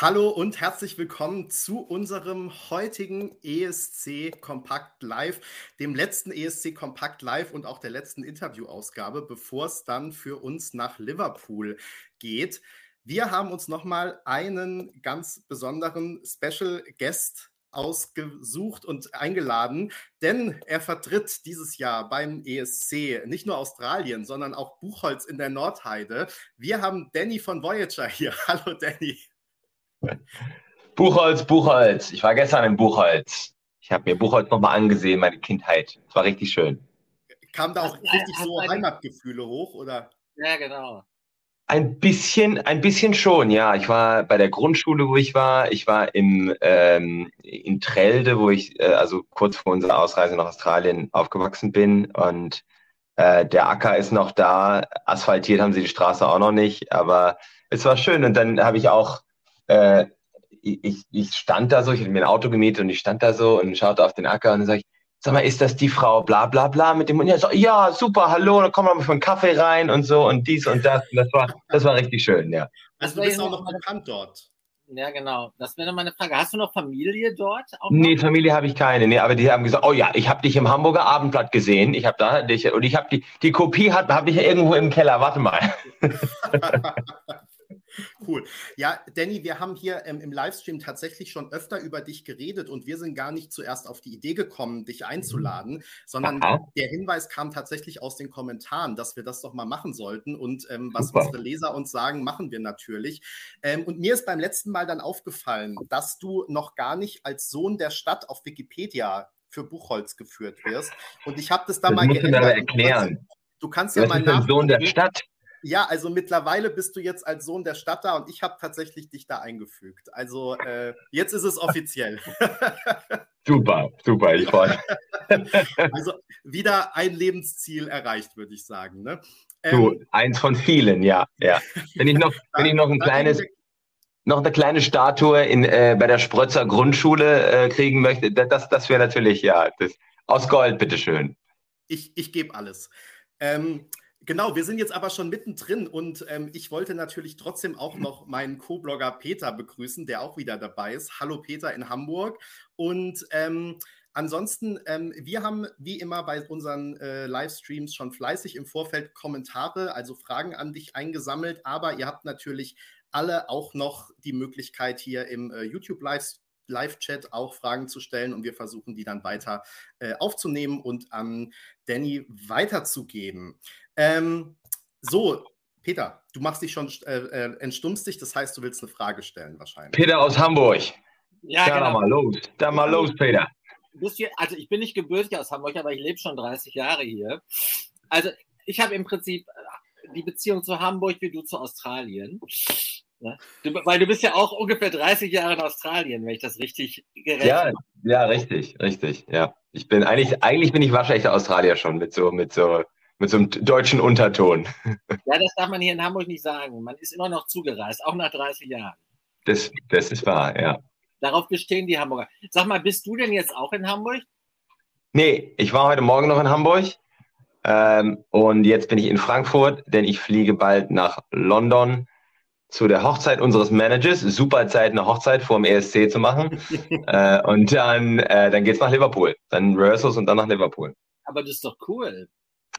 Hallo und herzlich willkommen zu unserem heutigen ESC Kompakt Live, dem letzten ESC Kompakt Live und auch der letzten Interviewausgabe, bevor es dann für uns nach Liverpool geht. Wir haben uns nochmal einen ganz besonderen Special Guest ausgesucht und eingeladen, denn er vertritt dieses Jahr beim ESC nicht nur Australien, sondern auch Buchholz in der Nordheide. Wir haben Danny von Voyager hier. Hallo Danny. Buchholz, Buchholz. Ich war gestern im Buchholz. Ich habe mir Buchholz nochmal angesehen, meine Kindheit. Es war richtig schön. Kam da auch richtig so Heimatgefühle hoch, oder? Ja, genau. Ein bisschen, ein bisschen schon, ja. Ich war bei der Grundschule, wo ich war. Ich war im, ähm, in Trelde, wo ich, äh, also kurz vor unserer Ausreise nach Australien aufgewachsen bin. Und äh, der Acker ist noch da. Asphaltiert haben sie die Straße auch noch nicht. Aber es war schön. Und dann habe ich auch äh, ich, ich stand da so, ich hatte mir ein Auto gemietet und ich stand da so und schaute auf den Acker und dann sage ich, sag mal, ist das die Frau bla bla bla mit dem und ja, so, ja, super, hallo, dann kommen wir mal für einen Kaffee rein und so und dies und das. Und das war, das war richtig schön, ja. Also du bist auch noch bekannt dort. Ja, genau. Das wäre meine Frage. Hast du noch Familie dort? Auch nee, Familie habe ich keine. Nee, aber die haben gesagt, oh ja, ich habe dich im Hamburger Abendblatt gesehen. Ich habe da dich und ich habe die die Kopie hat habe ich ja irgendwo im Keller. Warte mal. Cool. Ja, Danny, wir haben hier ähm, im Livestream tatsächlich schon öfter über dich geredet und wir sind gar nicht zuerst auf die Idee gekommen, dich einzuladen, sondern Aha. der Hinweis kam tatsächlich aus den Kommentaren, dass wir das doch mal machen sollten und ähm, was Super. unsere Leser uns sagen, machen wir natürlich. Ähm, und mir ist beim letzten Mal dann aufgefallen, dass du noch gar nicht als Sohn der Stadt auf Wikipedia für Buchholz geführt wirst. Und ich habe das da das mal geändert. erklären. Du kannst ja mal nach. Sohn der Stadt. Ja, also mittlerweile bist du jetzt als Sohn der Stadt da und ich habe tatsächlich dich da eingefügt. Also äh, jetzt ist es offiziell. super, super, ich freue mich. also wieder ein Lebensziel erreicht, würde ich sagen. Ne? Ähm, du, eins von vielen, ja. ja. Wenn ich noch, wenn ich noch ein kleines noch eine kleine Statue in, äh, bei der Sprötzer Grundschule äh, kriegen möchte, das, das wäre natürlich, ja, das, aus Gold, bitteschön. Ich, ich gebe alles. Ähm, Genau, wir sind jetzt aber schon mittendrin und ähm, ich wollte natürlich trotzdem auch noch meinen Co-Blogger Peter begrüßen, der auch wieder dabei ist. Hallo Peter in Hamburg. Und ähm, ansonsten, ähm, wir haben wie immer bei unseren äh, Livestreams schon fleißig im Vorfeld Kommentare, also Fragen an dich eingesammelt, aber ihr habt natürlich alle auch noch die Möglichkeit hier im äh, YouTube-Livestream Live-Chat auch Fragen zu stellen und wir versuchen die dann weiter äh, aufzunehmen und an Danny weiterzugeben. Ähm, so, Peter, du machst dich schon, äh, äh, entstummst dich, das heißt, du willst eine Frage stellen wahrscheinlich. Peter aus Hamburg. Ja, da genau. mal los. Da mal los, Peter. Hier, also ich bin nicht gebürtig aus Hamburg, aber ich lebe schon 30 Jahre hier. Also ich habe im Prinzip äh, die Beziehung zu Hamburg wie du zu Australien. Ne? Du, weil du bist ja auch ungefähr 30 Jahre in Australien, wenn ich das richtig gerechnet ja, habe. Ja, richtig, richtig. Ja. Ich bin eigentlich, eigentlich bin ich waschechter Australier schon mit so, mit so, mit so einem deutschen Unterton. Ja, das darf man hier in Hamburg nicht sagen. Man ist immer noch zugereist, auch nach 30 Jahren. Das, das ist wahr, ja. Darauf bestehen die Hamburger. Sag mal, bist du denn jetzt auch in Hamburg? Nee, ich war heute Morgen noch in Hamburg. Ähm, und jetzt bin ich in Frankfurt, denn ich fliege bald nach London zu der Hochzeit unseres Managers. Super Zeit, eine Hochzeit vor dem ESC zu machen. äh, und dann, äh, dann geht's nach Liverpool. Dann Rehearsals und dann nach Liverpool. Aber das ist doch cool.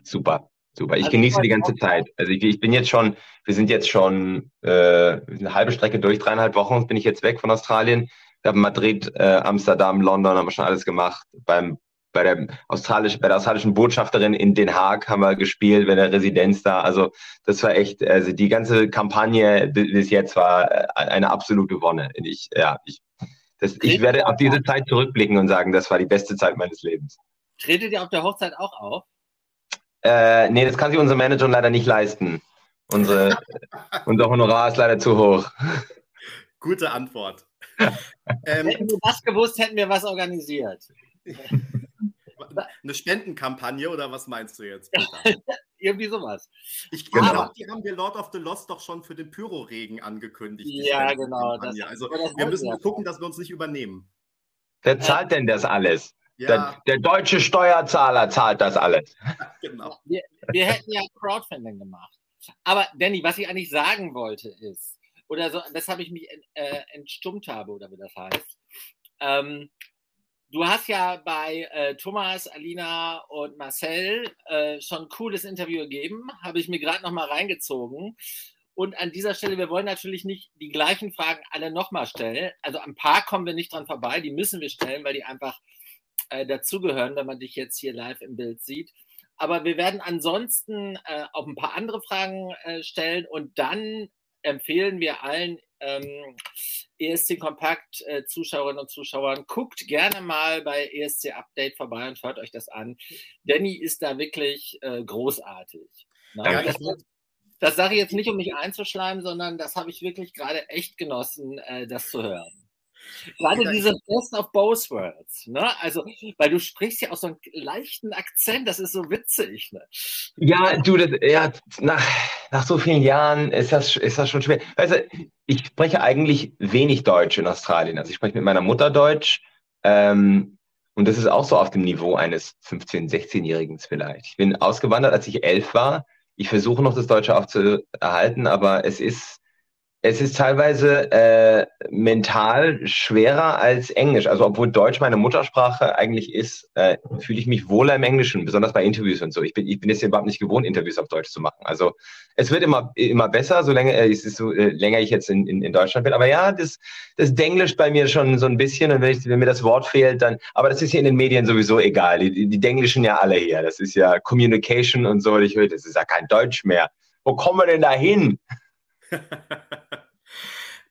Super, super. Ich also genieße die ganze Zeit. Also ich, ich, bin jetzt schon, wir sind jetzt schon äh, eine halbe Strecke durch, dreieinhalb Wochen bin ich jetzt weg von Australien. Wir haben Madrid, äh, Amsterdam, London, haben wir schon alles gemacht. Beim bei der, australisch, bei der australischen Botschafterin in Den Haag haben wir gespielt, bei der Residenz da. Also das war echt, also die ganze Kampagne bis jetzt war äh, eine absolute Wonne. Ich, ja, ich, das, ich werde auf diese Zeit zurückblicken und sagen, das war die beste Zeit meines Lebens. Tretet ihr auf der Hochzeit auch auf? Äh, nee, das kann sich unser Manager leider nicht leisten. Unsere, unser Honorar ist leider zu hoch. Gute Antwort. ähm, hätten wir das gewusst, hätten wir was organisiert. Eine Spendenkampagne oder was meinst du jetzt? Irgendwie sowas. Ich glaube, genau. die haben wir Lord of the Lost doch schon für den Pyroregen angekündigt. Ja, genau. Das, also wir müssen ja. gucken, dass wir uns nicht übernehmen. Wer zahlt denn das alles? Ja. Der, der, deutsche Steuerzahler zahlt das alles. genau. Wir, wir hätten ja Crowdfunding gemacht. Aber Danny, was ich eigentlich sagen wollte ist, oder so, weshalb ich mich äh, entstummt habe oder wie das heißt. Ähm, du hast ja bei äh, Thomas, Alina und Marcel äh, schon ein cooles Interview gegeben, habe ich mir gerade noch mal reingezogen. Und an dieser Stelle, wir wollen natürlich nicht die gleichen Fragen alle nochmal stellen. Also ein paar kommen wir nicht dran vorbei, die müssen wir stellen, weil die einfach äh, dazugehören, wenn man dich jetzt hier live im Bild sieht. Aber wir werden ansonsten äh, auch ein paar andere Fragen äh, stellen und dann empfehlen wir allen ähm, ESC Kompakt äh, Zuschauerinnen und Zuschauern, guckt gerne mal bei ESC Update vorbei und hört euch das an. Danny ist da wirklich äh, großartig. Na, das, das sage ich jetzt nicht, um mich einzuschleimen, sondern das habe ich wirklich gerade echt genossen, äh, das zu hören. Gerade diese Best of Both Worlds, ne? Also, weil du sprichst ja auch so einen leichten Akzent, das ist so witzig, ne? Ja, du, das, ja, nach, nach so vielen Jahren ist das, ist das schon schwer. Also, ich spreche eigentlich wenig Deutsch in Australien. Also, ich spreche mit meiner Mutter Deutsch. Ähm, und das ist auch so auf dem Niveau eines 15-, 16-Jährigen vielleicht. Ich bin ausgewandert, als ich elf war. Ich versuche noch das Deutsche aufzuerhalten, aber es ist, es ist teilweise äh, mental schwerer als Englisch. Also obwohl Deutsch meine Muttersprache eigentlich ist, äh, fühle ich mich wohler im Englischen, besonders bei Interviews und so. Ich bin, ich bin jetzt überhaupt nicht gewohnt, Interviews auf Deutsch zu machen. Also es wird immer, immer besser, solange äh, es ist so, äh, länger ich jetzt in, in, in Deutschland bin. Aber ja, das, das Denglisch bei mir schon so ein bisschen. Und wenn, ich, wenn mir das Wort fehlt, dann, aber das ist hier in den Medien sowieso egal. Die, die Denglischen ja alle hier. Das ist ja Communication und so. Ich höre, das ist ja kein Deutsch mehr. Wo kommen wir denn da hin?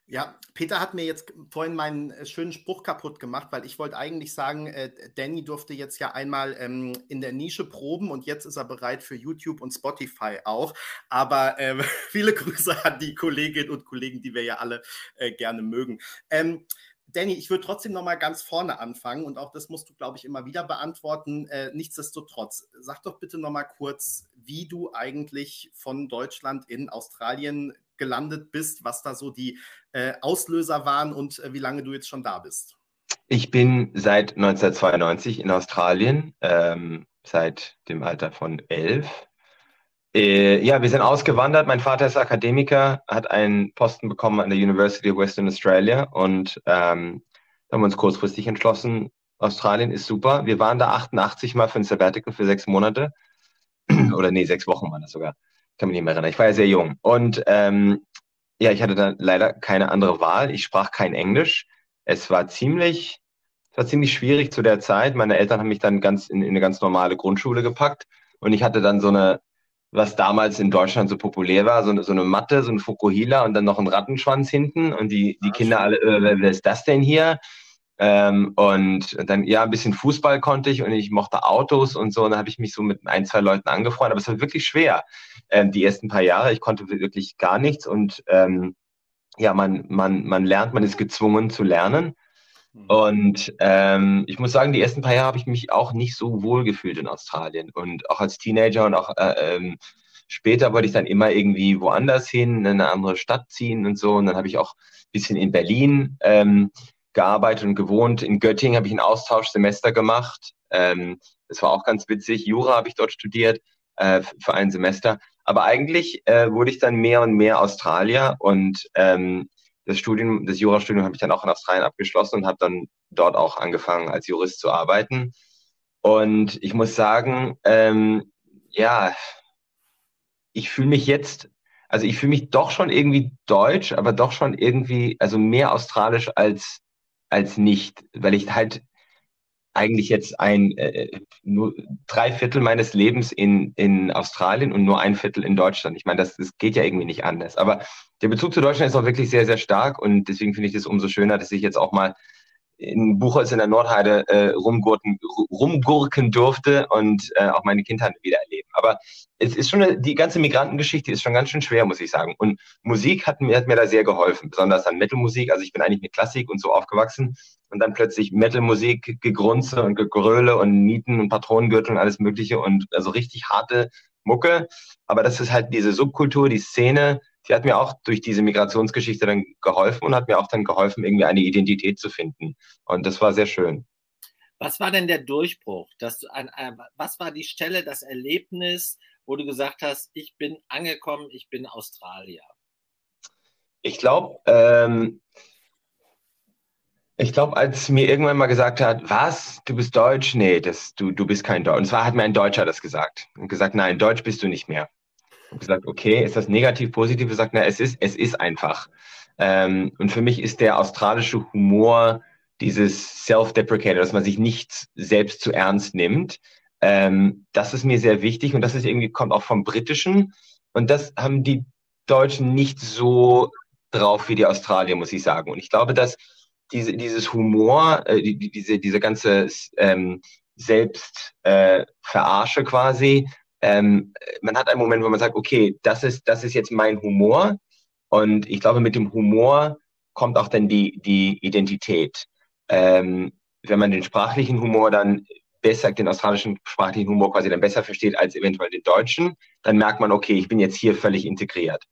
Ja, Peter hat mir jetzt vorhin meinen äh, schönen Spruch kaputt gemacht, weil ich wollte eigentlich sagen, äh, Danny durfte jetzt ja einmal ähm, in der Nische proben und jetzt ist er bereit für YouTube und Spotify auch. Aber äh, viele Grüße an die Kolleginnen und Kollegen, die wir ja alle äh, gerne mögen. Ähm, Danny, ich würde trotzdem noch mal ganz vorne anfangen und auch das musst du, glaube ich, immer wieder beantworten. Äh, nichtsdestotrotz, sag doch bitte noch mal kurz, wie du eigentlich von Deutschland in Australien gelandet bist, was da so die äh, Auslöser waren und äh, wie lange du jetzt schon da bist. Ich bin seit 1992 in Australien, ähm, seit dem Alter von elf. Äh, ja, wir sind ausgewandert. Mein Vater ist Akademiker, hat einen Posten bekommen an der University of Western Australia und ähm, haben uns kurzfristig entschlossen, Australien ist super. Wir waren da 88 mal für ein Sabbatical für sechs Monate. Oder nee, sechs Wochen waren das sogar kann mich nicht mehr erinnern. Ich war ja sehr jung. Und ähm, ja, ich hatte dann leider keine andere Wahl. Ich sprach kein Englisch. Es war ziemlich, es war ziemlich schwierig zu der Zeit. Meine Eltern haben mich dann ganz in, in eine ganz normale Grundschule gepackt und ich hatte dann so eine, was damals in Deutschland so populär war, so eine, so eine Matte, so ein Fukuhila und dann noch ein Rattenschwanz hinten und die, die ah, Kinder alle, äh, wer, wer ist das denn hier? Ähm, und dann, ja, ein bisschen Fußball konnte ich und ich mochte Autos und so. Und dann habe ich mich so mit ein, zwei Leuten angefreundet. Aber es war wirklich schwer, ähm, die ersten paar Jahre. Ich konnte wirklich gar nichts. Und ähm, ja, man, man, man lernt, man ist gezwungen zu lernen. Mhm. Und ähm, ich muss sagen, die ersten paar Jahre habe ich mich auch nicht so wohl gefühlt in Australien. Und auch als Teenager und auch äh, ähm, später wollte ich dann immer irgendwie woanders hin, in eine andere Stadt ziehen und so. Und dann habe ich auch ein bisschen in Berlin ähm, gearbeitet und gewohnt. In Göttingen habe ich ein Austauschsemester gemacht. Ähm, das war auch ganz witzig. Jura habe ich dort studiert äh, für ein Semester. Aber eigentlich äh, wurde ich dann mehr und mehr Australier und ähm, das Studium, das Jurastudium habe ich dann auch in Australien abgeschlossen und habe dann dort auch angefangen als Jurist zu arbeiten. Und ich muss sagen, ähm, ja, ich fühle mich jetzt, also ich fühle mich doch schon irgendwie deutsch, aber doch schon irgendwie, also mehr australisch als als nicht, weil ich halt eigentlich jetzt ein äh, nur drei Viertel meines Lebens in, in Australien und nur ein Viertel in Deutschland. Ich meine, das, das geht ja irgendwie nicht anders. Aber der Bezug zu Deutschland ist auch wirklich sehr, sehr stark und deswegen finde ich es umso schöner, dass ich jetzt auch mal in Buchholz in der Nordheide äh, rumgurken, rumgurken durfte und äh, auch meine Kindheit wieder erleben. Aber es ist schon eine, die ganze Migrantengeschichte ist schon ganz schön schwer, muss ich sagen. Und Musik hat mir, hat mir da sehr geholfen, besonders an Metalmusik. Also ich bin eigentlich mit Klassik und so aufgewachsen und dann plötzlich Metalmusik, Gegrunze und Gegröle und Nieten und Patronengürtel und alles Mögliche und also richtig harte Mucke. Aber das ist halt diese Subkultur, die Szene, die hat mir auch durch diese Migrationsgeschichte dann geholfen und hat mir auch dann geholfen, irgendwie eine Identität zu finden. Und das war sehr schön. Was war denn der Durchbruch? Dass du ein, äh, was war die Stelle, das Erlebnis, wo du gesagt hast, ich bin angekommen, ich bin Australier? Ich glaube, ähm, ich glaube, als mir irgendwann mal gesagt hat, was, du bist Deutsch? Nee, das, du, du bist kein Deutsch. Und zwar hat mir ein Deutscher das gesagt. Und gesagt, nein, Deutsch bist du nicht mehr. Gesagt, okay, ist das negativ, positiv? Ich gesagt, na, es ist, es ist einfach. Ähm, und für mich ist der australische Humor dieses Self-Deprecated, dass man sich nicht selbst zu ernst nimmt. Ähm, das ist mir sehr wichtig und das ist irgendwie, kommt auch vom Britischen. Und das haben die Deutschen nicht so drauf wie die Australier, muss ich sagen. Und ich glaube, dass diese, dieses Humor, äh, die, diese, diese ganze ähm, Selbstverarsche äh, quasi, ähm, man hat einen Moment, wo man sagt, okay, das ist, das ist jetzt mein Humor. Und ich glaube, mit dem Humor kommt auch dann die, die Identität. Ähm, wenn man den sprachlichen Humor dann besser, den australischen sprachlichen Humor quasi dann besser versteht als eventuell den deutschen, dann merkt man, okay, ich bin jetzt hier völlig integriert.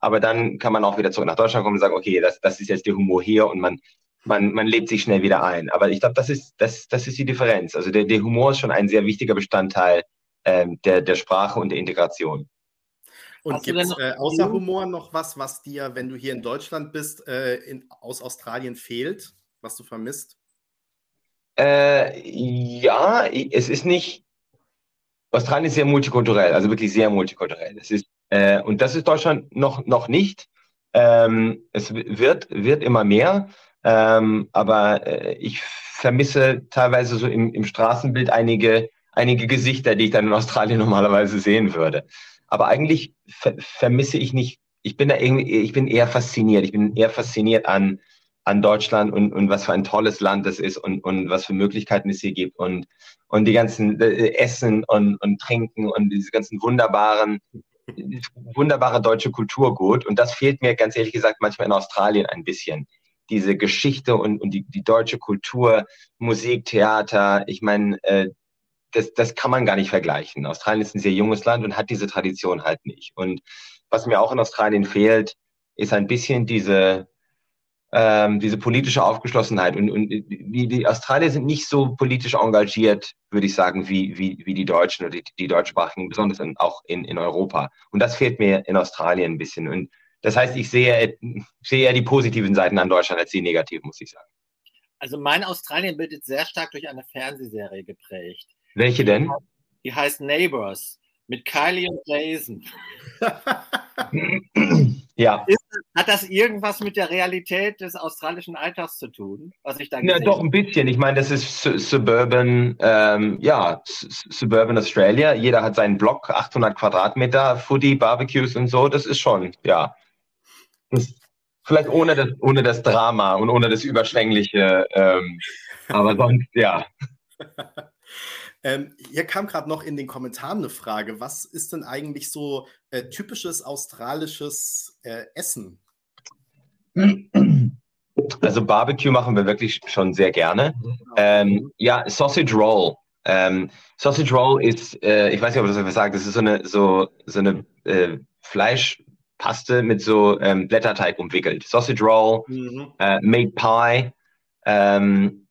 Aber dann kann man auch wieder zurück nach Deutschland kommen und sagen, okay, das, das ist jetzt der Humor hier und man, man, man lebt sich schnell wieder ein. Aber ich glaube, das ist, das, das ist die Differenz. Also der, der Humor ist schon ein sehr wichtiger Bestandteil ähm, der, der Sprache und der Integration. Und gibt es äh, außer Humor noch was, was dir, wenn du hier in Deutschland bist, äh, in, aus Australien fehlt, was du vermisst? Äh, ja, es ist nicht. Australien ist sehr multikulturell, also wirklich sehr multikulturell. Es ist, äh, und das ist Deutschland noch, noch nicht. Ähm, es wird, wird immer mehr, ähm, aber äh, ich vermisse teilweise so im, im Straßenbild einige, einige Gesichter, die ich dann in Australien normalerweise sehen würde. Aber eigentlich ver vermisse ich nicht, ich bin da irgendwie, ich bin eher fasziniert. Ich bin eher fasziniert an, an Deutschland und, und was für ein tolles Land es ist und, und was für Möglichkeiten es hier gibt und, und die ganzen äh, Essen und, und Trinken und diese ganzen wunderbaren, wunderbare deutsche Kulturgut. Und das fehlt mir ganz ehrlich gesagt manchmal in Australien ein bisschen. Diese Geschichte und, und die, die deutsche Kultur, Musik, Theater, ich meine, äh, das, das kann man gar nicht vergleichen. Australien ist ein sehr junges Land und hat diese Tradition halt nicht. Und was mir auch in Australien fehlt, ist ein bisschen diese, ähm, diese politische Aufgeschlossenheit. Und, und die, die Australier sind nicht so politisch engagiert, würde ich sagen, wie, wie, wie die Deutschen oder die, die Deutschsprachigen, besonders in, auch in, in Europa. Und das fehlt mir in Australien ein bisschen. Und das heißt, ich sehe, sehe eher die positiven Seiten an Deutschland als die negativen, muss ich sagen. Also mein Australien wird sehr stark durch eine Fernsehserie geprägt. Welche denn? Die heißt Neighbors mit Kylie und Jason. ja. Ist, hat das irgendwas mit der Realität des australischen Alltags zu tun, was ich da Ja, doch ein bisschen. Ich meine, das ist Suburban, ähm, ja, Suburban Australia. Jeder hat seinen Block, 800 Quadratmeter, Footy, Barbecues und so. Das ist schon, ja. Das, vielleicht ohne das, ohne das Drama und ohne das Überschwängliche. Ähm, aber sonst, ja. Ähm, hier kam gerade noch in den Kommentaren eine Frage. Was ist denn eigentlich so äh, typisches australisches äh, Essen? Also Barbecue machen wir wirklich schon sehr gerne. Ähm, ja, Sausage Roll. Ähm, Sausage Roll ist, äh, ich weiß nicht, ob das was sagt, das ist so eine, so, so eine äh, Fleischpaste mit so ähm, Blätterteig umwickelt. Sausage Roll, mhm. äh, Made Pie, ähm,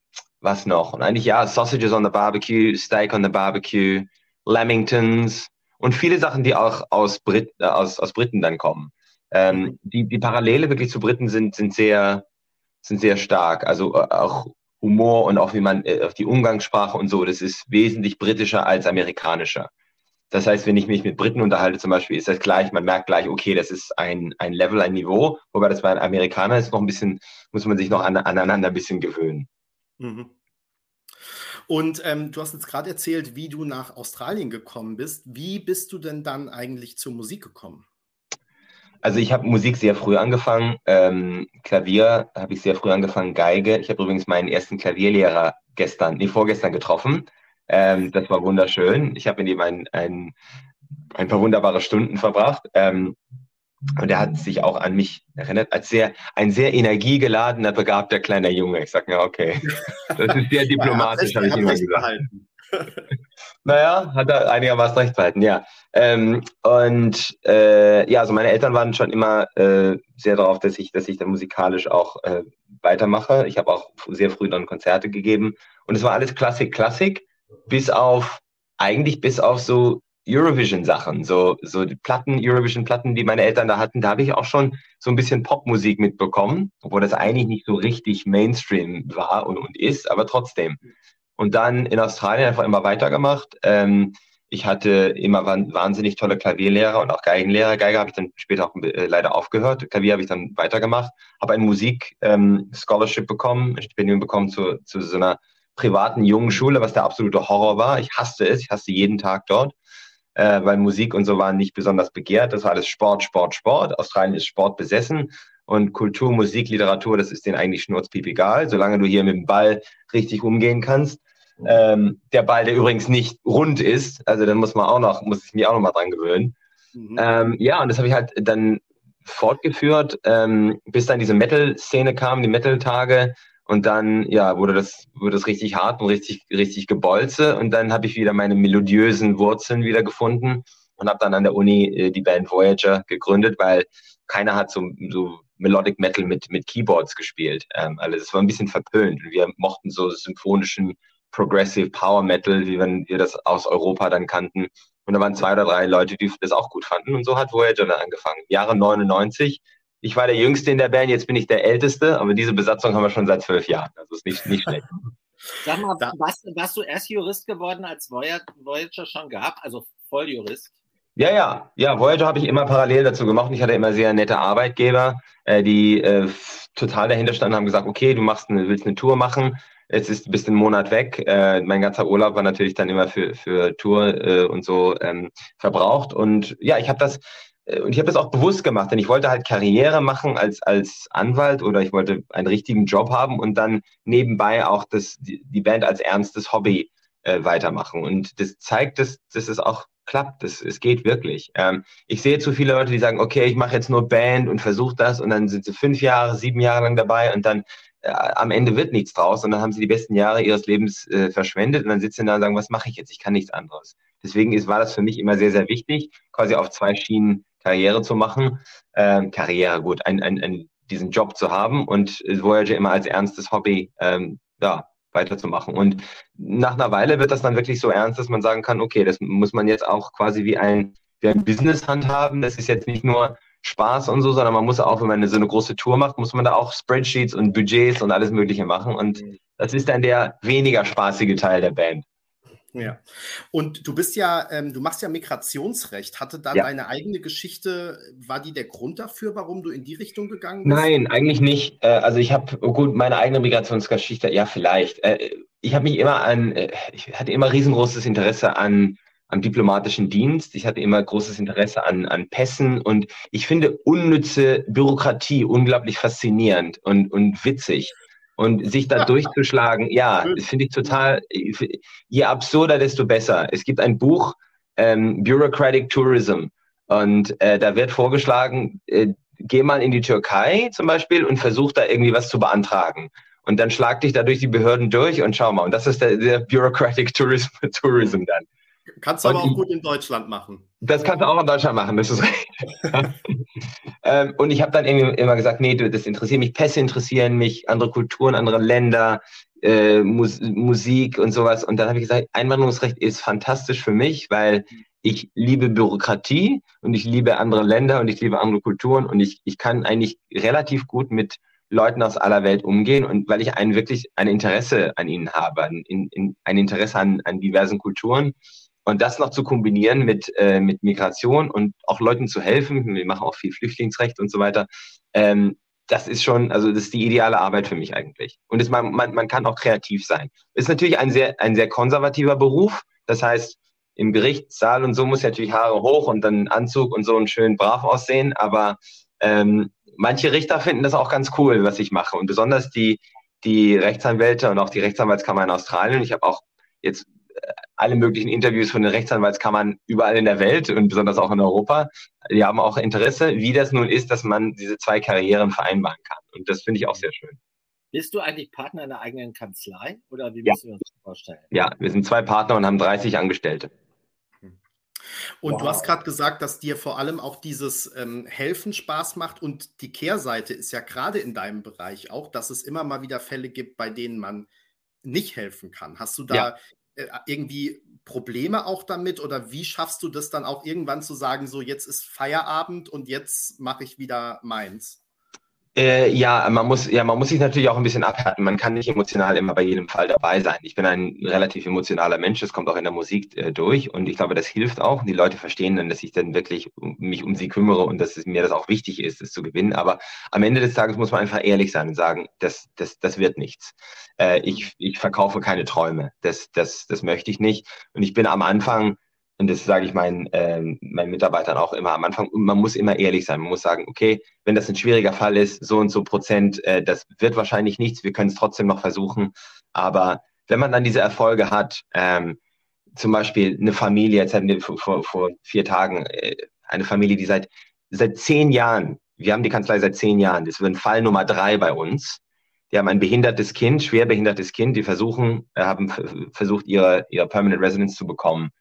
was noch? Und eigentlich ja, Sausages on the Barbecue, Steak on the Barbecue, Lamingtons und viele Sachen, die auch aus, Brit äh, aus, aus Briten dann kommen. Ähm, mhm. die, die Parallele wirklich zu Briten sind, sind sehr, sind sehr stark. Also äh, auch Humor und auch wie man, äh, die Umgangssprache und so, das ist wesentlich britischer als amerikanischer. Das heißt, wenn ich mich mit Briten unterhalte zum Beispiel, ist das gleich, man merkt gleich, okay, das ist ein, ein Level, ein Niveau, wobei das bei Amerikanern ist noch ein bisschen, muss man sich noch an, aneinander ein bisschen gewöhnen. Mhm. Und ähm, du hast jetzt gerade erzählt, wie du nach Australien gekommen bist. Wie bist du denn dann eigentlich zur Musik gekommen? Also ich habe Musik sehr früh angefangen. Ähm, Klavier habe ich sehr früh angefangen, Geige. Ich habe übrigens meinen ersten Klavierlehrer gestern, nee, vorgestern getroffen. Ähm, das war wunderschön. Ich habe mit ihm ein, ein, ein paar wunderbare Stunden verbracht. Ähm, und er hat sich auch an mich erinnert, als sehr, ein sehr energiegeladener, begabter kleiner Junge. Ich sage, ja, okay. Das ist sehr diplomatisch, habe ich immer gesagt. naja, hat er einigermaßen recht behalten, ja. Ähm, und äh, ja, also meine Eltern waren schon immer äh, sehr darauf, dass ich, dass ich dann musikalisch auch äh, weitermache. Ich habe auch sehr früh dann Konzerte gegeben. Und es war alles Klassik, Klassik, bis auf, eigentlich bis auf so Eurovision-Sachen, so, so die Platten, Eurovision-Platten, die meine Eltern da hatten, da habe ich auch schon so ein bisschen Popmusik mitbekommen, obwohl das eigentlich nicht so richtig Mainstream war und, und ist, aber trotzdem. Und dann in Australien einfach immer weitergemacht. Ähm, ich hatte immer wahnsinnig tolle Klavierlehrer und auch Geigenlehrer. Geige habe ich dann später auch äh, leider aufgehört. Klavier habe ich dann weitergemacht. Habe ein Musik-Scholarship ähm, bekommen, ein Stipendium bekommen zu, zu so einer privaten jungen Schule, was der absolute Horror war. Ich hasste es. Ich hasste jeden Tag dort, äh, weil Musik und so waren nicht besonders begehrt. Das war alles Sport, Sport, Sport. Australien ist Sport besessen. Und Kultur, Musik, Literatur, das ist denen eigentlich schnurzpiep egal, solange du hier mit dem Ball richtig umgehen kannst ähm, der Ball, der übrigens nicht rund ist. Also dann muss man auch noch, muss ich mich auch noch mal dran gewöhnen. Mhm. Ähm, ja, und das habe ich halt dann fortgeführt, ähm, bis dann diese Metal-Szene kam, die Metal-Tage. Und dann, ja, wurde das, wurde das richtig hart und richtig, richtig gebolze. Und dann habe ich wieder meine melodiösen Wurzeln wieder gefunden und habe dann an der Uni äh, die Band Voyager gegründet, weil keiner hat so, so Melodic Metal mit, mit Keyboards gespielt. Ähm, also es war ein bisschen verpönt. Wir mochten so symphonischen Progressive Power Metal, wie wenn wir das aus Europa dann kannten. Und da waren zwei oder drei Leute, die das auch gut fanden. Und so hat Voyager dann angefangen. Jahre 99. Ich war der Jüngste in der Band, jetzt bin ich der Älteste, aber diese Besatzung haben wir schon seit zwölf Jahren. Also ist nicht, nicht schlecht. Sag mal, warst, warst, du erst Jurist geworden, als Voyager schon gab? Also Volljurist? Ja, ja, ja, Voyager habe ich immer parallel dazu gemacht. Ich hatte immer sehr nette Arbeitgeber, äh, die äh, total dahinter standen, haben gesagt, okay, du machst eine, willst eine Tour machen, Jetzt ist bis ein Monat weg. Äh, mein ganzer Urlaub war natürlich dann immer für, für Tour äh, und so ähm, verbraucht. Und ja, ich habe das und ich habe das auch bewusst gemacht, denn ich wollte halt Karriere machen als, als Anwalt oder ich wollte einen richtigen Job haben und dann nebenbei auch das, die, die Band als ernstes Hobby äh, weitermachen. Und das zeigt, dass, dass es auch klappt. Das, es geht wirklich. Ähm, ich sehe zu viele Leute, die sagen, okay, ich mache jetzt nur Band und versuche das und dann sind sie fünf Jahre, sieben Jahre lang dabei und dann äh, am Ende wird nichts draus und dann haben sie die besten Jahre ihres Lebens äh, verschwendet und dann sitzen sie da und sagen, was mache ich jetzt? Ich kann nichts anderes. Deswegen ist, war das für mich immer sehr, sehr wichtig, quasi auf zwei Schienen Karriere zu machen. Ähm, Karriere, gut, ein, ein, ein, diesen Job zu haben und Voyager immer als ernstes Hobby ähm, ja, weiterzumachen. Und nach einer Weile wird das dann wirklich so ernst, dass man sagen kann, okay, das muss man jetzt auch quasi wie ein, wie ein Business handhaben. Das ist jetzt nicht nur Spaß und so, sondern man muss auch, wenn man so eine große Tour macht, muss man da auch Spreadsheets und Budgets und alles Mögliche machen. Und mhm. das ist dann der weniger spaßige Teil der Band. Ja. Und du bist ja, ähm, du machst ja Migrationsrecht. Hatte da ja. deine eigene Geschichte, war die der Grund dafür, warum du in die Richtung gegangen bist? Nein, eigentlich nicht. Äh, also ich habe, oh gut, meine eigene Migrationsgeschichte, ja, vielleicht. Äh, ich habe mich immer an, äh, ich hatte immer riesengroßes Interesse an am diplomatischen Dienst. Ich hatte immer großes Interesse an, an Pässen und ich finde unnütze Bürokratie unglaublich faszinierend und, und witzig. Und sich da durchzuschlagen, ja, das finde ich total, je absurder, desto besser. Es gibt ein Buch, ähm, Bureaucratic Tourism, und äh, da wird vorgeschlagen, äh, geh mal in die Türkei zum Beispiel und versuch da irgendwie was zu beantragen. Und dann schlag dich da durch die Behörden durch und schau mal. Und das ist der, der Bureaucratic Tourism, Tourism dann. Kannst du aber auch gut in Deutschland machen. Das kannst du auch in Deutschland machen, das ist ähm, und ich habe dann irgendwie immer gesagt, nee, das interessiert mich, Pässe interessieren mich, andere Kulturen, andere Länder, äh, Mus Musik und sowas. Und dann habe ich gesagt, Einwanderungsrecht ist fantastisch für mich, weil ich liebe Bürokratie und ich liebe andere Länder und ich liebe andere Kulturen und ich, ich kann eigentlich relativ gut mit Leuten aus aller Welt umgehen und weil ich ein wirklich ein Interesse an ihnen habe, ein, in, ein Interesse an, an diversen Kulturen und das noch zu kombinieren mit, äh, mit Migration und auch Leuten zu helfen, wir machen auch viel Flüchtlingsrecht und so weiter, ähm, das ist schon, also das ist die ideale Arbeit für mich eigentlich. Und es, man, man, man kann auch kreativ sein. Ist natürlich ein sehr, ein sehr konservativer Beruf. Das heißt, im Gerichtssaal und so muss natürlich Haare hoch und dann Anzug und so und schön brav aussehen. Aber ähm, manche Richter finden das auch ganz cool, was ich mache. Und besonders die, die Rechtsanwälte und auch die Rechtsanwaltskammer in Australien. Ich habe auch jetzt alle möglichen Interviews von den Rechtsanwaltskammern überall in der Welt und besonders auch in Europa. Die haben auch Interesse, wie das nun ist, dass man diese zwei Karrieren vereinbaren kann. Und das finde ich auch sehr schön. Bist du eigentlich Partner in der eigenen Kanzlei oder wie müssen ja. wir uns das vorstellen? Ja, wir sind zwei Partner und haben 30 Angestellte. Und wow. du hast gerade gesagt, dass dir vor allem auch dieses ähm, Helfen Spaß macht und die Kehrseite ist ja gerade in deinem Bereich auch, dass es immer mal wieder Fälle gibt, bei denen man nicht helfen kann. Hast du da ja. Äh, irgendwie Probleme auch damit oder wie schaffst du das dann auch irgendwann zu sagen, so jetzt ist Feierabend und jetzt mache ich wieder meins? Äh, ja, man muss, ja, man muss sich natürlich auch ein bisschen abhärten. Man kann nicht emotional immer bei jedem Fall dabei sein. Ich bin ein relativ emotionaler Mensch, das kommt auch in der Musik äh, durch und ich glaube, das hilft auch. Die Leute verstehen dann, dass ich dann wirklich mich um sie kümmere und dass es mir das auch wichtig ist, es zu gewinnen. Aber am Ende des Tages muss man einfach ehrlich sein und sagen, das, das, das wird nichts. Äh, ich, ich verkaufe keine Träume. Das, das, das möchte ich nicht. Und ich bin am Anfang und das sage ich meinen, äh, meinen Mitarbeitern auch immer am Anfang, man muss immer ehrlich sein. Man muss sagen, okay, wenn das ein schwieriger Fall ist, so und so Prozent, äh, das wird wahrscheinlich nichts, wir können es trotzdem noch versuchen. Aber wenn man dann diese Erfolge hat, ähm, zum Beispiel eine Familie, jetzt hatten wir vor, vor, vor vier Tagen äh, eine Familie, die seit, seit zehn Jahren, wir haben die Kanzlei seit zehn Jahren, das wird Fall Nummer drei bei uns. Die haben ein behindertes Kind, schwer behindertes Kind, die versuchen, äh, haben versucht, ihre, ihre Permanent Residence zu bekommen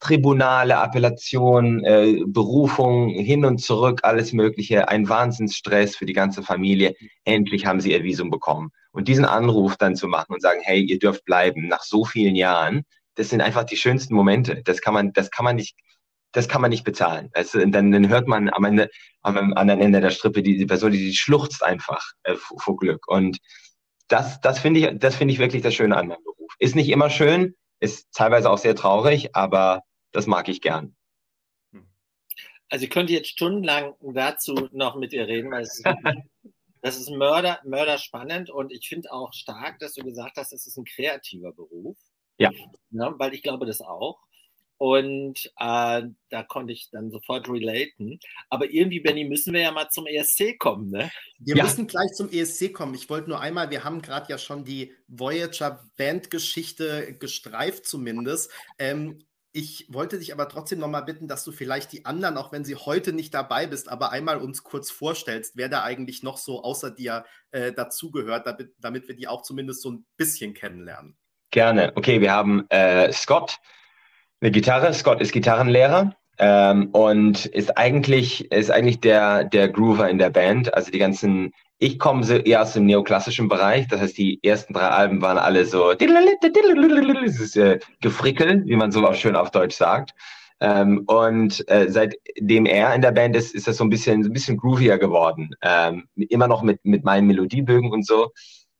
Tribunale, Appellation, äh, Berufung, hin und zurück, alles Mögliche, ein Wahnsinnsstress für die ganze Familie. Endlich haben sie ihr Visum bekommen. Und diesen Anruf dann zu machen und sagen, hey, ihr dürft bleiben nach so vielen Jahren, das sind einfach die schönsten Momente. Das kann man, das kann man nicht, das kann man nicht bezahlen. Also, dann, dann hört man am Ende, am anderen Ende der Strippe die, die Person, die, die schluchzt einfach äh, vor, vor Glück. Und das, das finde ich, das finde ich wirklich das Schöne an meinem Beruf. Ist nicht immer schön, ist teilweise auch sehr traurig, aber das mag ich gern. Also ich könnte jetzt stundenlang dazu noch mit dir reden, weil es ist, das ist Mörder, Mörder spannend und ich finde auch stark, dass du gesagt hast, es ist ein kreativer Beruf. Ja. ja weil ich glaube das auch. Und äh, da konnte ich dann sofort relaten. Aber irgendwie, Benny, müssen wir ja mal zum ESC kommen, ne? Wir ja. müssen gleich zum ESC kommen. Ich wollte nur einmal, wir haben gerade ja schon die Voyager Band-Geschichte gestreift zumindest. Ähm, ich wollte dich aber trotzdem nochmal bitten, dass du vielleicht die anderen, auch wenn sie heute nicht dabei bist, aber einmal uns kurz vorstellst, wer da eigentlich noch so außer dir äh, dazugehört, damit, damit wir die auch zumindest so ein bisschen kennenlernen. Gerne. Okay, wir haben äh, Scott, eine Gitarre. Scott ist Gitarrenlehrer ähm, und ist eigentlich, ist eigentlich der, der Groover in der Band. Also die ganzen, ich komme eher aus dem neoklassischen Bereich. Das heißt, die ersten drei Alben waren alle so dieses äh, Gefrickel, wie man so auch schön auf Deutsch sagt. Ähm, und äh, seitdem er in der Band ist, ist das so ein bisschen, so ein bisschen groovier geworden. Ähm, immer noch mit, mit meinen Melodiebögen und so.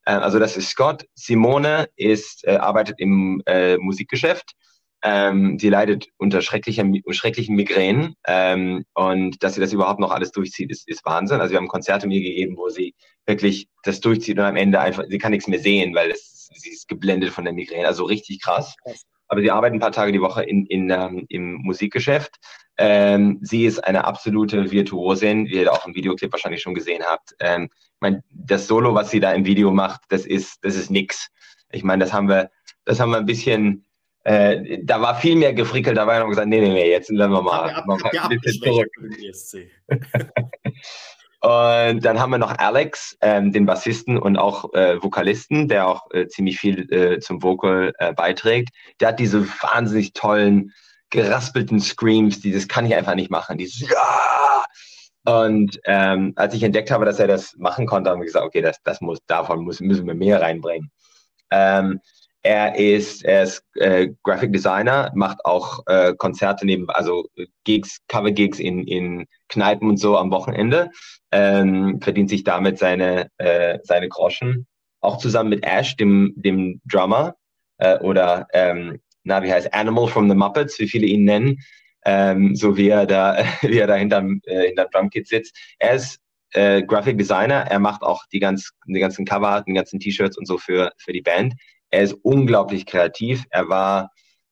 Ähm, also das ist Scott. Simone ist, äh, arbeitet im äh, Musikgeschäft ähm, sie leidet unter schrecklichen, schrecklichen Migränen ähm, und dass sie das überhaupt noch alles durchzieht, ist, ist Wahnsinn. Also wir haben Konzerte mir gegeben, wo sie wirklich das durchzieht und am Ende einfach, sie kann nichts mehr sehen, weil es, sie ist geblendet von der Migräne. Also richtig krass. Aber sie arbeitet ein paar Tage die Woche in, in, ähm, im Musikgeschäft. Ähm, sie ist eine absolute Virtuosin, wie ihr auch im Videoclip wahrscheinlich schon gesehen habt. Ähm, ich meine, das Solo, was sie da im Video macht, das ist, das ist nix. Ich meine, das haben wir, das haben wir ein bisschen äh, da war viel mehr gefrickelt, da war noch gesagt, nee, nee, nee, jetzt lassen wir mal, ab, mal ein bisschen zurück. und dann haben wir noch Alex, ähm, den Bassisten und auch äh, Vokalisten, der auch äh, ziemlich viel äh, zum Vocal äh, beiträgt. Der hat diese wahnsinnig tollen, geraspelten Screams, die das kann ich einfach nicht machen. Dieses Ja! Und ähm, als ich entdeckt habe, dass er das machen konnte, haben wir gesagt, okay, das, das muss, davon muss, müssen wir mehr reinbringen. Ähm, er ist, er ist äh, Graphic Designer, macht auch äh, Konzerte neben, also Gigs, Cover Gigs in, in Kneipen und so am Wochenende, ähm, verdient sich damit seine, äh, seine Groschen. Auch zusammen mit Ash, dem, dem Drummer, äh, oder, ähm, na, wie heißt Animal from the Muppets, wie viele ihn nennen, ähm, so wie er da, wie er da hinterm, äh, hinterm Drumkit sitzt. Er ist äh, Graphic Designer, er macht auch die, ganz, die ganzen Cover, die ganzen T-Shirts und so für, für die Band. Er ist unglaublich kreativ. Er war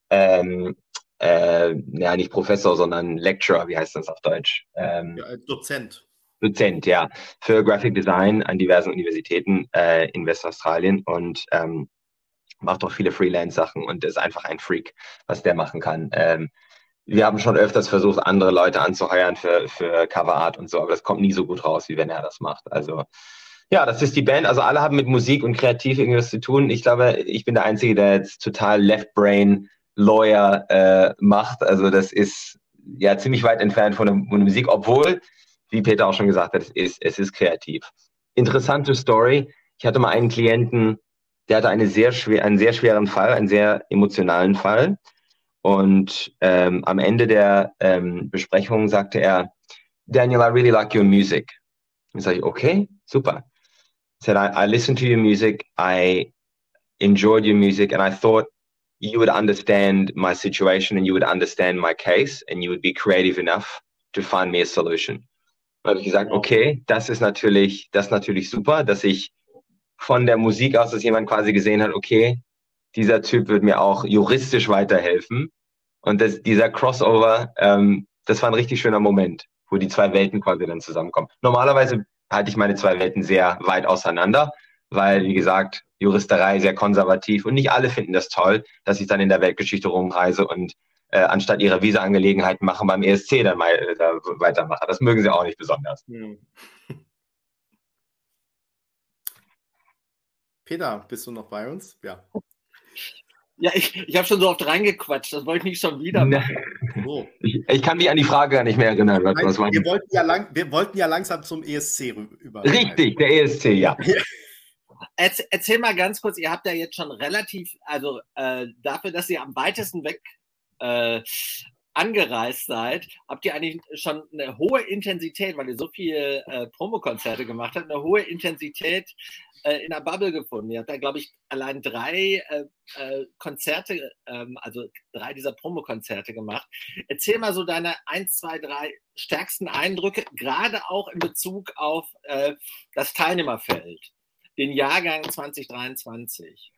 ähm, äh, ja nicht Professor, sondern Lecturer, wie heißt das auf Deutsch? Ähm, ja, Dozent. Dozent, ja, für Graphic Design an diversen Universitäten äh, in Westaustralien und ähm, macht auch viele Freelance-Sachen und ist einfach ein Freak, was der machen kann. Ähm, wir haben schon öfters versucht, andere Leute anzuheuern für, für Coverart und so, aber das kommt nie so gut raus, wie wenn er das macht. Also ja, das ist die Band. Also alle haben mit Musik und kreativ irgendwas zu tun. Ich glaube, ich bin der Einzige, der jetzt total Left Brain Lawyer äh, macht. Also das ist ja ziemlich weit entfernt von der, von der Musik, obwohl, wie Peter auch schon gesagt hat, es ist, es ist kreativ. Interessante Story. Ich hatte mal einen Klienten, der hatte eine sehr schwer, einen sehr schweren Fall, einen sehr emotionalen Fall. Und ähm, am Ende der ähm, Besprechung sagte er, Daniel, I really like your music. Ich sage, okay, super. Said, I, I listened to your music. I enjoyed your music and I thought you would understand my situation and you would understand my case and you would be creative enough to find me a solution. Da habe ich gesagt, okay, das ist natürlich, das ist natürlich super, dass ich von der Musik aus, dass jemand quasi gesehen hat, okay, dieser Typ wird mir auch juristisch weiterhelfen. Und das, dieser Crossover, ähm, das war ein richtig schöner Moment, wo die zwei Welten quasi dann zusammenkommen. Normalerweise halte ich meine zwei Welten sehr weit auseinander, weil, wie gesagt, Juristerei sehr konservativ und nicht alle finden das toll, dass ich dann in der Weltgeschichte rumreise und äh, anstatt ihrer Visa-Angelegenheiten machen beim ESC dann mal äh, da weitermache. Das mögen sie auch nicht besonders. Hm. Peter, bist du noch bei uns? Ja. Ja, ich, ich habe schon so oft reingequatscht, das wollte ich nicht schon wieder machen. So. Ich, ich, kann mich an die Frage gar nicht mehr erinnern. Was, Nein, was wir, wollten ja lang, wir wollten ja langsam zum ESC über. Richtig, der ESC, ja. Erzähl, erzähl, mal ganz kurz, ihr habt ja jetzt schon relativ, also äh, dafür, dass ihr am weitesten weg äh, angereist seid, habt ihr eigentlich schon eine hohe Intensität, weil ihr so viele äh, Promokonzerte gemacht habt, eine hohe Intensität äh, in der Bubble gefunden. Ihr habt da, glaube ich, allein drei äh, äh, Konzerte, ähm, also drei dieser Promokonzerte gemacht. Erzähl mal so deine eins, zwei, drei stärksten Eindrücke, gerade auch in Bezug auf äh, das Teilnehmerfeld, den Jahrgang 2023.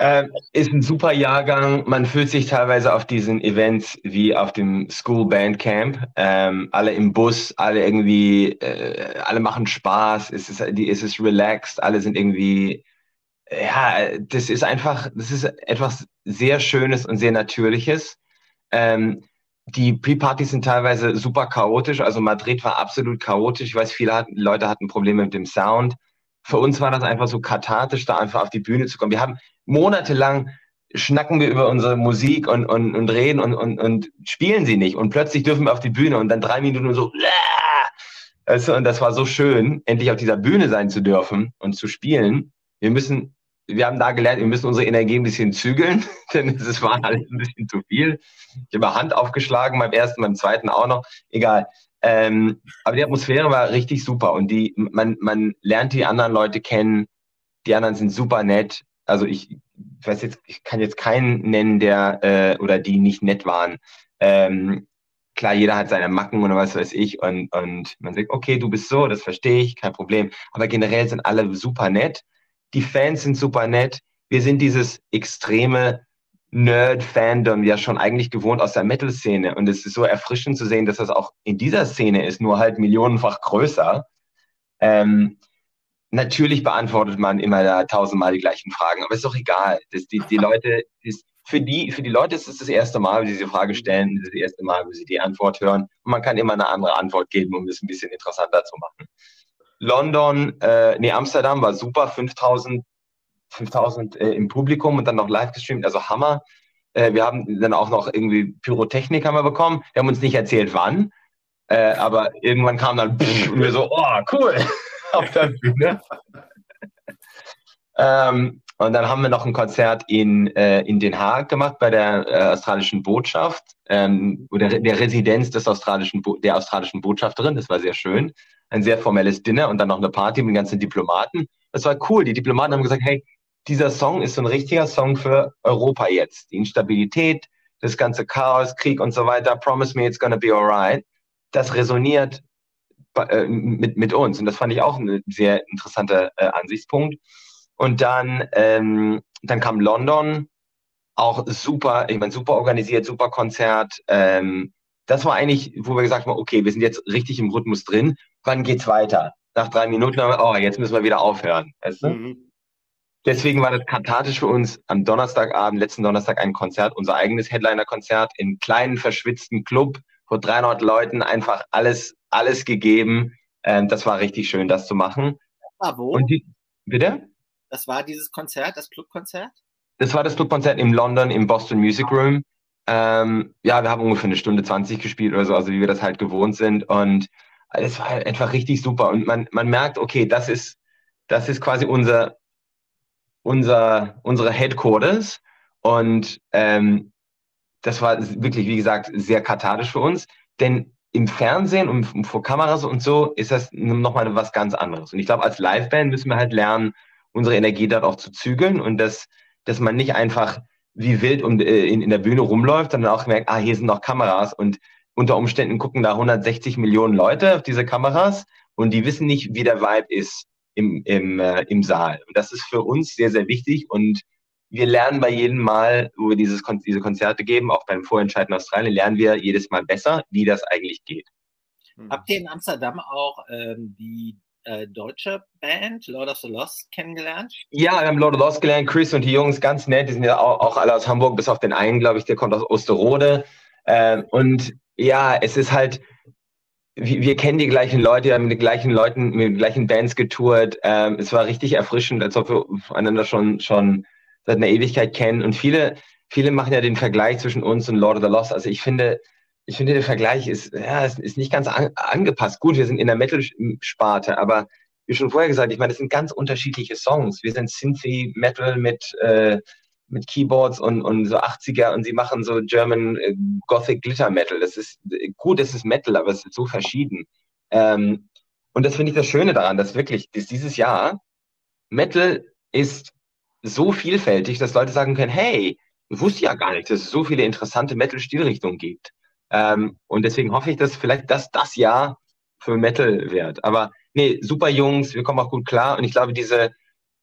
Äh, ist ein super Jahrgang. Man fühlt sich teilweise auf diesen Events wie auf dem School Band Camp. Ähm, alle im Bus, alle irgendwie, äh, alle machen Spaß. Es ist, es ist relaxed. Alle sind irgendwie, ja, das ist einfach, das ist etwas sehr Schönes und sehr Natürliches. Ähm, die Pre-Partys sind teilweise super chaotisch. Also Madrid war absolut chaotisch. Ich weiß, viele hatten, Leute hatten Probleme mit dem Sound. Für uns war das einfach so kathartisch, da einfach auf die Bühne zu kommen. Wir haben monatelang schnacken wir über unsere Musik und, und, und reden und, und, und spielen sie nicht. Und plötzlich dürfen wir auf die Bühne und dann drei Minuten so, weißt du, und das war so schön, endlich auf dieser Bühne sein zu dürfen und zu spielen. Wir müssen, wir haben da gelernt, wir müssen unsere Energie ein bisschen zügeln, denn es war alles ein bisschen zu viel. Ich habe Hand aufgeschlagen, beim ersten, beim zweiten auch noch, egal. Ähm, aber die Atmosphäre war richtig super und die, man, man lernt die anderen Leute kennen. Die anderen sind super nett also ich, weiß jetzt, ich kann jetzt keinen nennen, der äh, oder die nicht nett waren. Ähm, klar, jeder hat seine Macken oder was weiß ich und, und man sagt, okay, du bist so, das verstehe ich, kein Problem. Aber generell sind alle super nett. Die Fans sind super nett. Wir sind dieses extreme Nerd-Fandom ja schon eigentlich gewohnt aus der Metal-Szene. Und es ist so erfrischend zu sehen, dass das auch in dieser Szene ist, nur halt millionenfach größer. Ähm, natürlich beantwortet man immer da tausendmal die gleichen Fragen, aber ist doch egal. Das, die, die Leute, ist, für, die, für die Leute ist es das erste Mal, wo sie diese Frage stellen, das, erste Mal, wo sie die Antwort hören. Und man kann immer eine andere Antwort geben, um das ein bisschen interessanter zu machen. London, äh, nee, Amsterdam war super, 5000, 5000 äh, im Publikum und dann noch live gestreamt, also Hammer. Äh, wir haben dann auch noch irgendwie Pyrotechnik haben wir bekommen. Wir haben uns nicht erzählt, wann, äh, aber irgendwann kam dann und wir so, oh, cool. Auf der Bühne. ähm, und dann haben wir noch ein Konzert in, äh, in Den Haag gemacht bei der äh, australischen Botschaft ähm, oder der Residenz des australischen Bo der australischen Botschafterin. Das war sehr schön. Ein sehr formelles Dinner und dann noch eine Party mit den ganzen Diplomaten. Das war cool. Die Diplomaten haben gesagt, hey, dieser Song ist so ein richtiger Song für Europa jetzt. Die Instabilität, das ganze Chaos, Krieg und so weiter. Promise me it's gonna be alright. Das resoniert äh, mit, mit uns. Und das fand ich auch ein sehr interessanter äh, Ansichtspunkt. Und dann, ähm, dann kam London, auch super, ich meine, super organisiert, super Konzert. Ähm, das war eigentlich, wo wir gesagt haben, okay, wir sind jetzt richtig im Rhythmus drin. Wann geht's weiter? Nach drei Minuten haben wir, oh, jetzt müssen wir wieder aufhören. Weißt du? mhm. Deswegen war das kathartisch für uns am Donnerstagabend, letzten Donnerstag ein Konzert, unser eigenes Headliner-Konzert in kleinen, verschwitzten Club vor 300 Leuten einfach alles alles gegeben. Ähm, das war richtig schön, das zu machen. War wo? Und die, bitte? Das war dieses Konzert, das Clubkonzert? Das war das Clubkonzert in London im Boston Music Room. Ähm, ja, wir haben ungefähr eine Stunde 20 gespielt oder so, also wie wir das halt gewohnt sind. Und es war halt einfach richtig super. Und man, man merkt, okay, das ist, das ist quasi unser, unser, unsere Headquarters. Und ähm, das war wirklich, wie gesagt, sehr kathartisch für uns. Denn im Fernsehen und vor Kameras und so ist das nochmal was ganz anderes. Und ich glaube, als Liveband müssen wir halt lernen, unsere Energie dort auch zu zügeln und dass, dass man nicht einfach wie wild um, äh, in, in der Bühne rumläuft, sondern auch merkt, ah, hier sind noch Kameras und unter Umständen gucken da 160 Millionen Leute auf diese Kameras und die wissen nicht, wie der Vibe ist im, im, äh, im Saal. Und das ist für uns sehr, sehr wichtig und wir lernen bei jedem Mal, wo wir dieses, diese Konzerte geben, auch beim Vorentscheid in Australien, lernen wir jedes Mal besser, wie das eigentlich geht. Hm. Habt ihr in Amsterdam auch ähm, die äh, deutsche Band Lord of the Lost kennengelernt? Ja, wir haben Lord of the Lost gelernt. Chris und die Jungs ganz nett. Die sind ja auch, auch alle aus Hamburg, bis auf den einen, glaube ich, der kommt aus Osterode. Ähm, und ja, es ist halt, wir, wir, kennen die gleichen Leute, wir haben mit den gleichen Leuten, mit den gleichen Bands getourt. Ähm, es war richtig erfrischend, als ob wir einander schon, schon seit einer Ewigkeit kennen. Und viele, viele machen ja den Vergleich zwischen uns und Lord of the Lost. Also ich finde, ich finde, der Vergleich ist, ja, ist, ist nicht ganz an, angepasst. Gut, wir sind in der Metal-Sparte, aber wie schon vorher gesagt, ich meine, das sind ganz unterschiedliche Songs. Wir sind Synthy Metal mit, äh, mit Keyboards und, und so 80er und sie machen so German äh, Gothic Glitter Metal. Das ist gut, das ist Metal, aber es ist so verschieden. Ähm, und das finde ich das Schöne daran, dass wirklich dass dieses Jahr Metal ist so vielfältig, dass Leute sagen können, hey, ich wusste ja gar nicht, dass es so viele interessante Metal-Stilrichtungen gibt. Ähm, und deswegen hoffe ich, dass vielleicht das das Jahr für Metal wird. Aber nee, super Jungs, wir kommen auch gut klar. Und ich glaube, diese,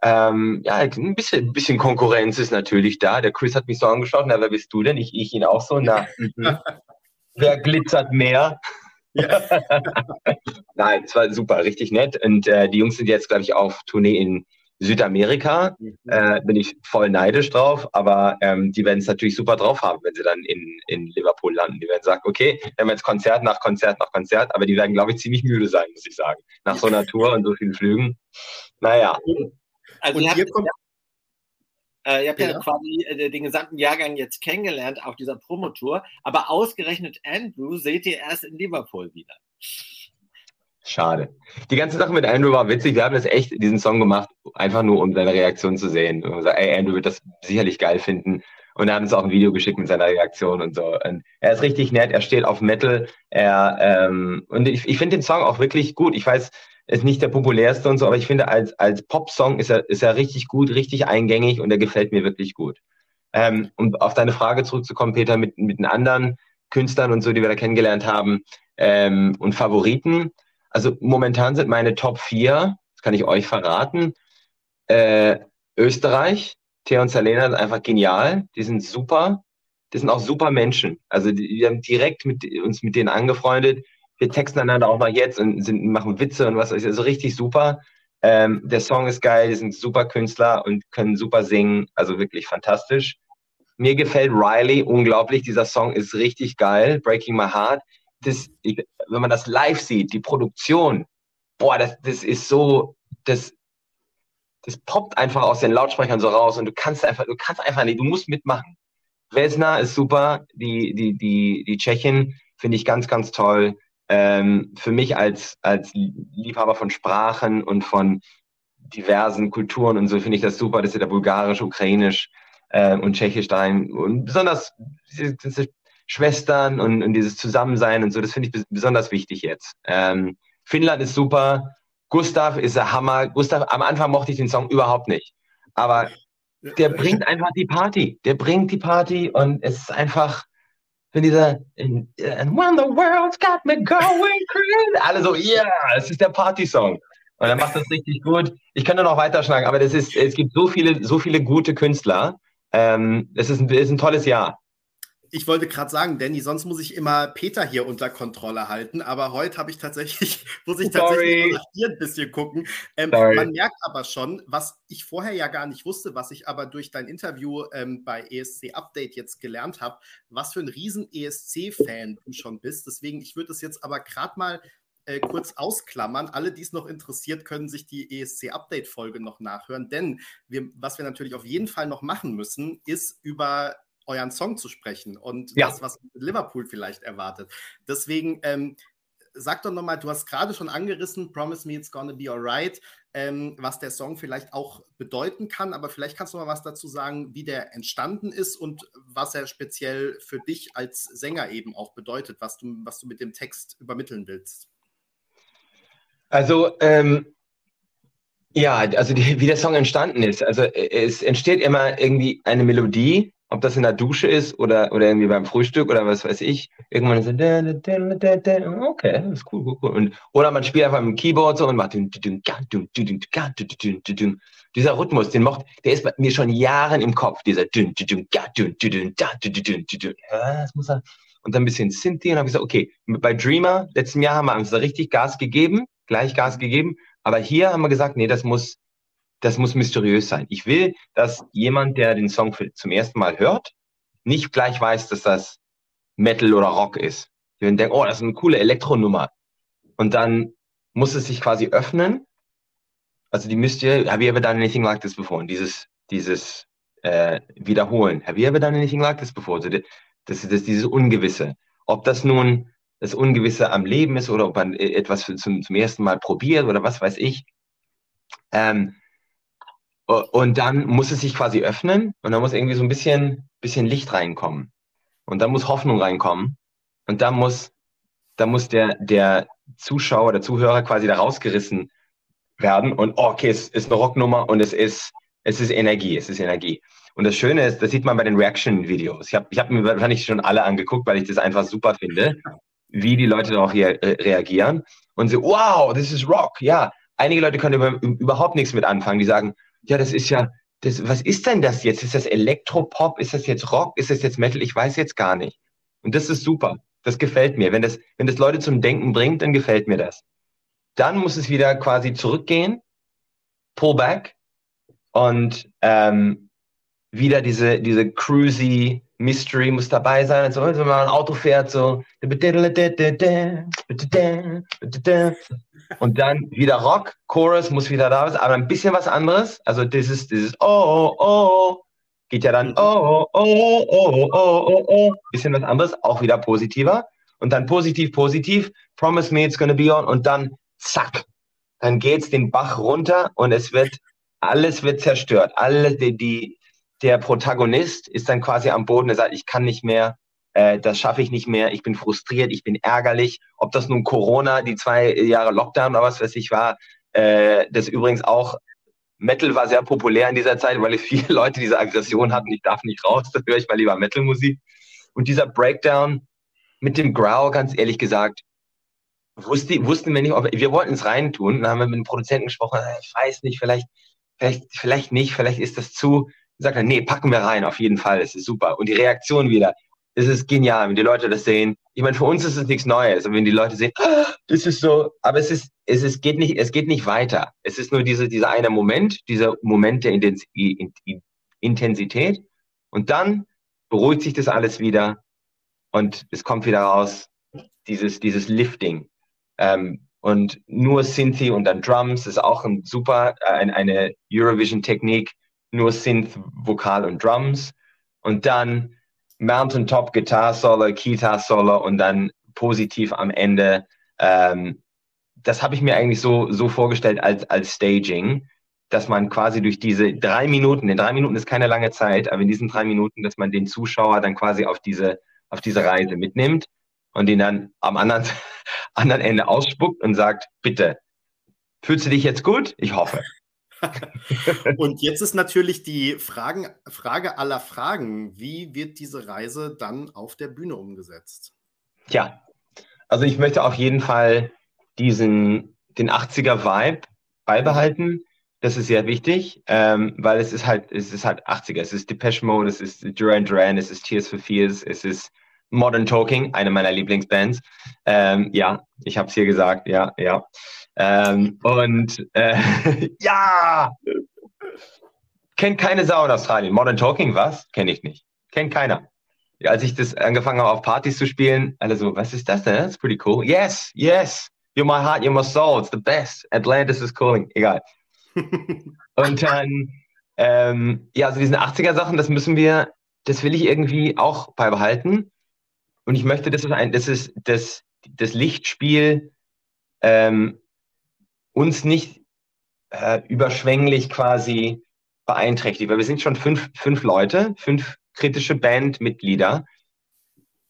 ähm, ja, ein bisschen, ein bisschen Konkurrenz ist natürlich da. Der Chris hat mich so angeschaut, na, wer bist du denn? Ich, ich ihn auch so, na, mhm. wer glitzert mehr? Ja. Nein, es war super, richtig nett. Und äh, die Jungs sind jetzt, glaube ich, auf Tournee in Südamerika mhm. äh, bin ich voll neidisch drauf, aber ähm, die werden es natürlich super drauf haben, wenn sie dann in, in Liverpool landen. Die werden sagen, okay, wir haben jetzt Konzert nach Konzert nach Konzert, aber die werden, glaube ich, ziemlich müde sein, muss ich sagen. Nach so einer Tour und so vielen Flügen. Naja. Also und hier kommt, äh, ihr habt ja, ja quasi äh, den gesamten Jahrgang jetzt kennengelernt auf dieser Promotour, aber ausgerechnet Andrew seht ihr erst in Liverpool wieder. Schade. Die ganze Sache mit Andrew war witzig. Wir haben das echt, diesen Song gemacht, einfach nur um seine Reaktion zu sehen. Und gesagt, ey, Andrew wird das sicherlich geil finden. Und er hat uns auch ein Video geschickt mit seiner Reaktion und so. Und er ist richtig nett, er steht auf Metal. Er, ähm, und ich, ich finde den Song auch wirklich gut. Ich weiß, ist nicht der populärste und so, aber ich finde, als, als Pop-Song ist er, ist er richtig gut, richtig eingängig und er gefällt mir wirklich gut. Ähm, um auf deine Frage zurückzukommen, Peter, mit, mit den anderen Künstlern und so, die wir da kennengelernt haben, ähm, und Favoriten also momentan sind meine Top 4, das kann ich euch verraten, äh, Österreich, Theo und Salena sind einfach genial, die sind super, die sind auch super Menschen. Also die, wir haben direkt mit, uns mit denen angefreundet, wir texten einander auch noch jetzt und sind, machen Witze und was, also richtig super. Ähm, der Song ist geil, die sind super Künstler und können super singen, also wirklich fantastisch. Mir gefällt Riley unglaublich, dieser Song ist richtig geil, Breaking My Heart das, wenn man das live sieht, die Produktion, boah, das, das ist so, das, das poppt einfach aus den Lautsprechern so raus und du kannst einfach, du kannst einfach nicht, du musst mitmachen. Vesna ist super, die, die, die, die Tschechin finde ich ganz, ganz toll. Ähm, für mich als, als Liebhaber von Sprachen und von diversen Kulturen und so finde ich das super, dass sie da bulgarisch, ukrainisch äh, und tschechisch da und besonders diese, Schwestern und, und dieses Zusammensein und so, das finde ich besonders wichtig jetzt. Ähm, Finnland ist super. Gustav ist der Hammer. Gustav, am Anfang mochte ich den Song überhaupt nicht. Aber der bringt einfach die Party. Der bringt die Party und es ist einfach, wenn dieser And when the world's got me going crazy, alle so, yeah, es ist der Party-Song. Und er macht das richtig gut. Ich könnte noch weiterschlagen, aber das ist, es gibt so viele, so viele gute Künstler. Ähm, es ist ein, es ist ein tolles Jahr ich wollte gerade sagen, Danny, sonst muss ich immer Peter hier unter Kontrolle halten, aber heute habe ich tatsächlich, muss ich tatsächlich nach dir ein bisschen gucken. Ähm, man merkt aber schon, was ich vorher ja gar nicht wusste, was ich aber durch dein Interview ähm, bei ESC Update jetzt gelernt habe, was für ein riesen ESC-Fan du schon bist. Deswegen, ich würde das jetzt aber gerade mal äh, kurz ausklammern. Alle, die es noch interessiert, können sich die ESC-Update-Folge noch nachhören, denn wir, was wir natürlich auf jeden Fall noch machen müssen, ist über euren Song zu sprechen und ja. das, was Liverpool vielleicht erwartet. Deswegen, ähm, sag doch nochmal, du hast gerade schon angerissen, Promise Me It's Gonna Be Alright, ähm, was der Song vielleicht auch bedeuten kann, aber vielleicht kannst du mal was dazu sagen, wie der entstanden ist und was er speziell für dich als Sänger eben auch bedeutet, was du, was du mit dem Text übermitteln willst. Also, ähm, ja, also die, wie der Song entstanden ist. Also es entsteht immer irgendwie eine Melodie, ob das in der Dusche ist oder, oder irgendwie beim Frühstück oder was weiß ich. Irgendwann so, okay, das ist cool, cool, cool. Und, oder man spielt einfach mit dem Keyboard so und macht dieser Rhythmus, den mocht, der ist mir schon Jahren im Kopf, dieser ja, das muss er, und dann ein bisschen Synthie und habe ich gesagt, okay, bei Dreamer, letzten Jahr haben wir uns da richtig Gas gegeben, gleich Gas gegeben aber hier haben wir gesagt, nee, das muss, das muss mysteriös sein. Ich will, dass jemand, der den Song zum ersten Mal hört, nicht gleich weiß, dass das Metal oder Rock ist. Ich will denken, oh, das ist eine coole Elektronummer. Und dann muss es sich quasi öffnen. Also die müsst ihr, have you ever done anything like this before? Und dieses, dieses äh, Wiederholen. Have you ever done anything like this before? Also das, das, dieses Ungewisse. Ob das nun das Ungewisse am Leben ist oder ob man äh, etwas zum, zum ersten Mal probiert oder was weiß ich. Ähm, und dann muss es sich quasi öffnen und dann muss irgendwie so ein bisschen, bisschen Licht reinkommen. Und dann muss Hoffnung reinkommen. Und dann muss, dann muss der, der Zuschauer, der Zuhörer quasi da rausgerissen werden. Und oh, okay, es ist eine Rocknummer und es ist, es ist Energie, es ist Energie. Und das Schöne ist, das sieht man bei den Reaction-Videos. Ich habe ich hab mir wahrscheinlich schon alle angeguckt, weil ich das einfach super finde wie die Leute darauf re äh, reagieren und so, wow, this is Rock. Ja, einige Leute können über, überhaupt nichts mit anfangen. Die sagen, ja, das ist ja, das, was ist denn das jetzt? Ist das Elektropop? Ist das jetzt Rock? Ist das jetzt Metal? Ich weiß jetzt gar nicht. Und das ist super. Das gefällt mir. Wenn das, wenn das Leute zum Denken bringt, dann gefällt mir das. Dann muss es wieder quasi zurückgehen, pull back und ähm, wieder diese, diese cruisy Mystery muss dabei sein. Also, wenn man ein Auto fährt, so. Und dann wieder Rock, Chorus muss wieder da sein, aber ein bisschen was anderes. Also dieses, dieses Oh, oh, oh, geht ja dann Oh, oh, oh, oh, oh, oh, oh, bisschen was anderes, auch wieder positiver. Und dann positiv, positiv, Promise me it's gonna be on und dann zack, dann geht's den Bach runter und es wird, alles wird zerstört. Alle, die, die, der Protagonist ist dann quasi am Boden, er sagt, ich kann nicht mehr, äh, das schaffe ich nicht mehr, ich bin frustriert, ich bin ärgerlich. Ob das nun Corona, die zwei Jahre Lockdown oder was weiß ich war, äh, das übrigens auch, Metal war sehr populär in dieser Zeit, weil viele Leute diese Aggression hatten, ich darf nicht raus, da höre ich mal lieber Metal-Musik. Und dieser Breakdown mit dem Growl, ganz ehrlich gesagt, wusste, wussten wir nicht, ob, wir wollten es reintun, dann haben wir mit dem Produzenten gesprochen, ich weiß nicht, vielleicht, vielleicht, vielleicht nicht, vielleicht ist das zu, sagt er, nee, packen wir rein, auf jeden Fall, es ist super. Und die Reaktion wieder, es ist genial, wenn die Leute das sehen. Ich meine, für uns ist es nichts Neues, aber wenn die Leute sehen, ah, das ist so, aber es ist, es ist, geht nicht, es geht nicht weiter. Es ist nur diese, dieser eine Moment, dieser Moment der Intensität. Und dann beruhigt sich das alles wieder und es kommt wieder raus, dieses, dieses Lifting. Ähm, und nur Synthi und dann Drums ist auch ein super, äh, eine Eurovision-Technik, nur Synth, Vokal und Drums und dann Mountaintop Guitar Solo, Guitar Solo und dann positiv am Ende. Ähm, das habe ich mir eigentlich so, so vorgestellt als, als Staging, dass man quasi durch diese drei Minuten, in drei Minuten ist keine lange Zeit, aber in diesen drei Minuten, dass man den Zuschauer dann quasi auf diese, auf diese Reise mitnimmt und ihn dann am anderen, anderen Ende ausspuckt und sagt, bitte, fühlst du dich jetzt gut? Ich hoffe. Und jetzt ist natürlich die Fragen, Frage aller Fragen. Wie wird diese Reise dann auf der Bühne umgesetzt? Tja, also ich möchte auf jeden Fall diesen, den 80er-Vibe beibehalten. Das ist sehr wichtig, ähm, weil es ist halt, es ist halt 80er. Es ist Depeche Mode, es ist Duran Duran, es ist Tears for Fears, es ist Modern Talking, eine meiner Lieblingsbands. Ähm, ja, ich habe es hier gesagt, ja, ja. Ähm, und äh, ja, kennt keine Sau in Australien. Modern Talking, was? Kenne ich nicht. Kennt keiner. Als ich das angefangen habe, auf Partys zu spielen, alle so, was ist das denn? That's pretty cool. Yes, yes. You're my heart, you're my soul. It's the best. Atlantis is calling. Egal. und dann, ähm, ja, also diese 80er-Sachen, das müssen wir, das will ich irgendwie auch beibehalten. Und ich möchte, dass es ein, das ist, das das Lichtspiel ähm, uns nicht äh, überschwänglich quasi beeinträchtigt, weil wir sind schon fünf, fünf Leute, fünf kritische Bandmitglieder.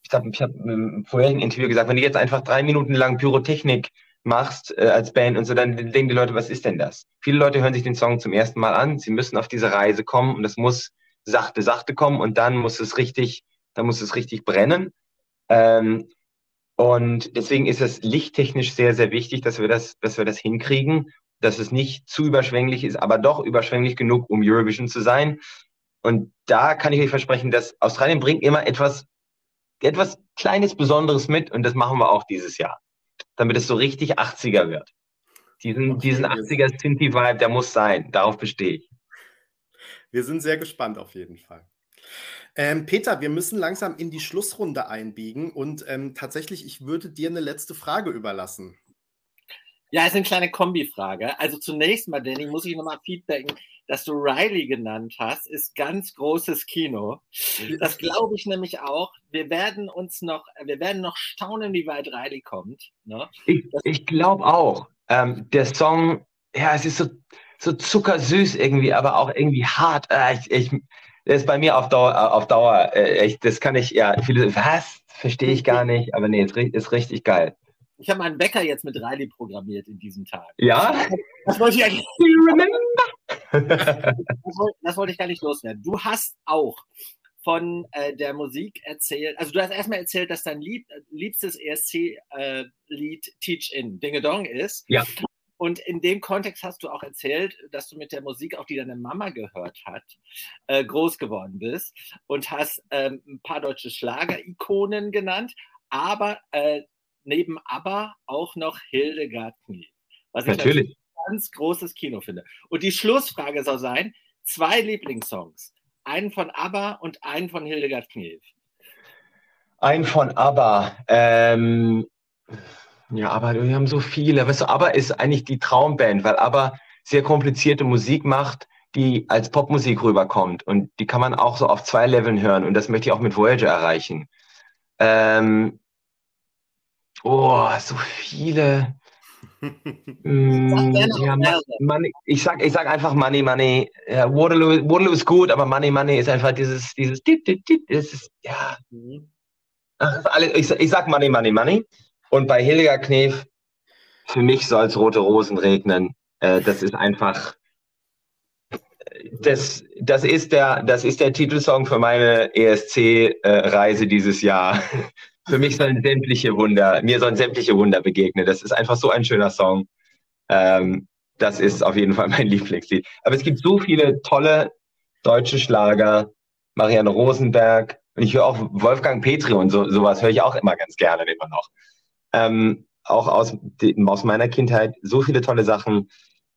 Ich habe ich hab im vorherigen Interview gesagt, wenn du jetzt einfach drei Minuten lang Pyrotechnik machst äh, als Band und so, dann denken die Leute, was ist denn das? Viele Leute hören sich den Song zum ersten Mal an, sie müssen auf diese Reise kommen und es muss sachte, sachte kommen und dann muss es richtig, dann muss es richtig brennen. Ähm, und deswegen ist es lichttechnisch sehr, sehr wichtig, dass wir das, dass wir das hinkriegen, dass es nicht zu überschwänglich ist, aber doch überschwänglich genug, um Eurovision zu sein. Und da kann ich euch versprechen, dass Australien bringt immer etwas, etwas Kleines, Besonderes mit und das machen wir auch dieses Jahr, damit es so richtig 80er wird. Diesen, okay, diesen 80er Sinti-Vibe, der muss sein. Darauf bestehe ich. Wir sind sehr gespannt auf jeden Fall. Ähm, Peter, wir müssen langsam in die Schlussrunde einbiegen und ähm, tatsächlich, ich würde dir eine letzte Frage überlassen. Ja, es ist eine kleine Kombifrage. Also zunächst mal, Danny, muss ich nochmal feedbacken, dass du Riley genannt hast, ist ganz großes Kino. Das glaube ich nämlich auch. Wir werden uns noch, wir werden noch staunen, wie weit Riley kommt. Ne? Ich, ich glaube auch. Ähm, der Song, ja, es ist so, so zuckersüß irgendwie, aber auch irgendwie hart. Äh, ich, ich, das ist bei mir auf Dauer, äh, auf Dauer äh, echt, das kann ich, ja, viele, was? Verstehe ich gar nicht, aber nee, ist, ist richtig geil. Ich habe meinen Wecker jetzt mit Riley programmiert in diesem Tag. Ja? Das wollte ich eigentlich. das, wollte, das wollte ich gar nicht loswerden. Du hast auch von äh, der Musik erzählt. Also du hast erstmal erzählt, dass dein lieb, liebstes ESC-Lied äh, Teach In Dinge Dong ist. Ja. Und in dem Kontext hast du auch erzählt, dass du mit der Musik, auch die deine Mama gehört hat, äh, groß geworden bist und hast ähm, ein paar deutsche Schlager-Ikonen genannt, aber äh, neben ABBA auch noch Hildegard Knie. Was ich natürlich ein ganz großes Kino finde. Und die Schlussfrage soll sein: zwei Lieblingssongs. Einen von ABBA und einen von Hildegard Knie. Ein von ABBA. Ähm, ja, aber wir haben so viele. Weißt du, ABBA ist eigentlich die Traumband, weil ABBA sehr komplizierte Musik macht, die als Popmusik rüberkommt. Und die kann man auch so auf zwei Leveln hören. Und das möchte ich auch mit Voyager erreichen. Ähm, oh, so viele. mm, ja, money, ich sag, ich sag einfach Money, Money. Ja, Waterloo, Waterloo ist gut, aber Money, Money ist einfach dieses, dieses, das ist, ja. Mhm. Ach, alles, ich, ich sag Money, Money, Money. Und bei Hildegard Knef, für mich soll es rote Rosen regnen. Äh, das ist einfach, das, das, ist der, das ist der Titelsong für meine ESC-Reise äh, dieses Jahr. für mich sollen sämtliche Wunder, mir sollen sämtliche Wunder begegnen. Das ist einfach so ein schöner Song. Ähm, das ist auf jeden Fall mein Lieblingslied. Aber es gibt so viele tolle deutsche Schlager. Marianne Rosenberg. Und ich höre auch Wolfgang Petri und so, sowas höre ich auch immer ganz gerne immer noch ähm, auch aus, aus meiner Kindheit so viele tolle Sachen.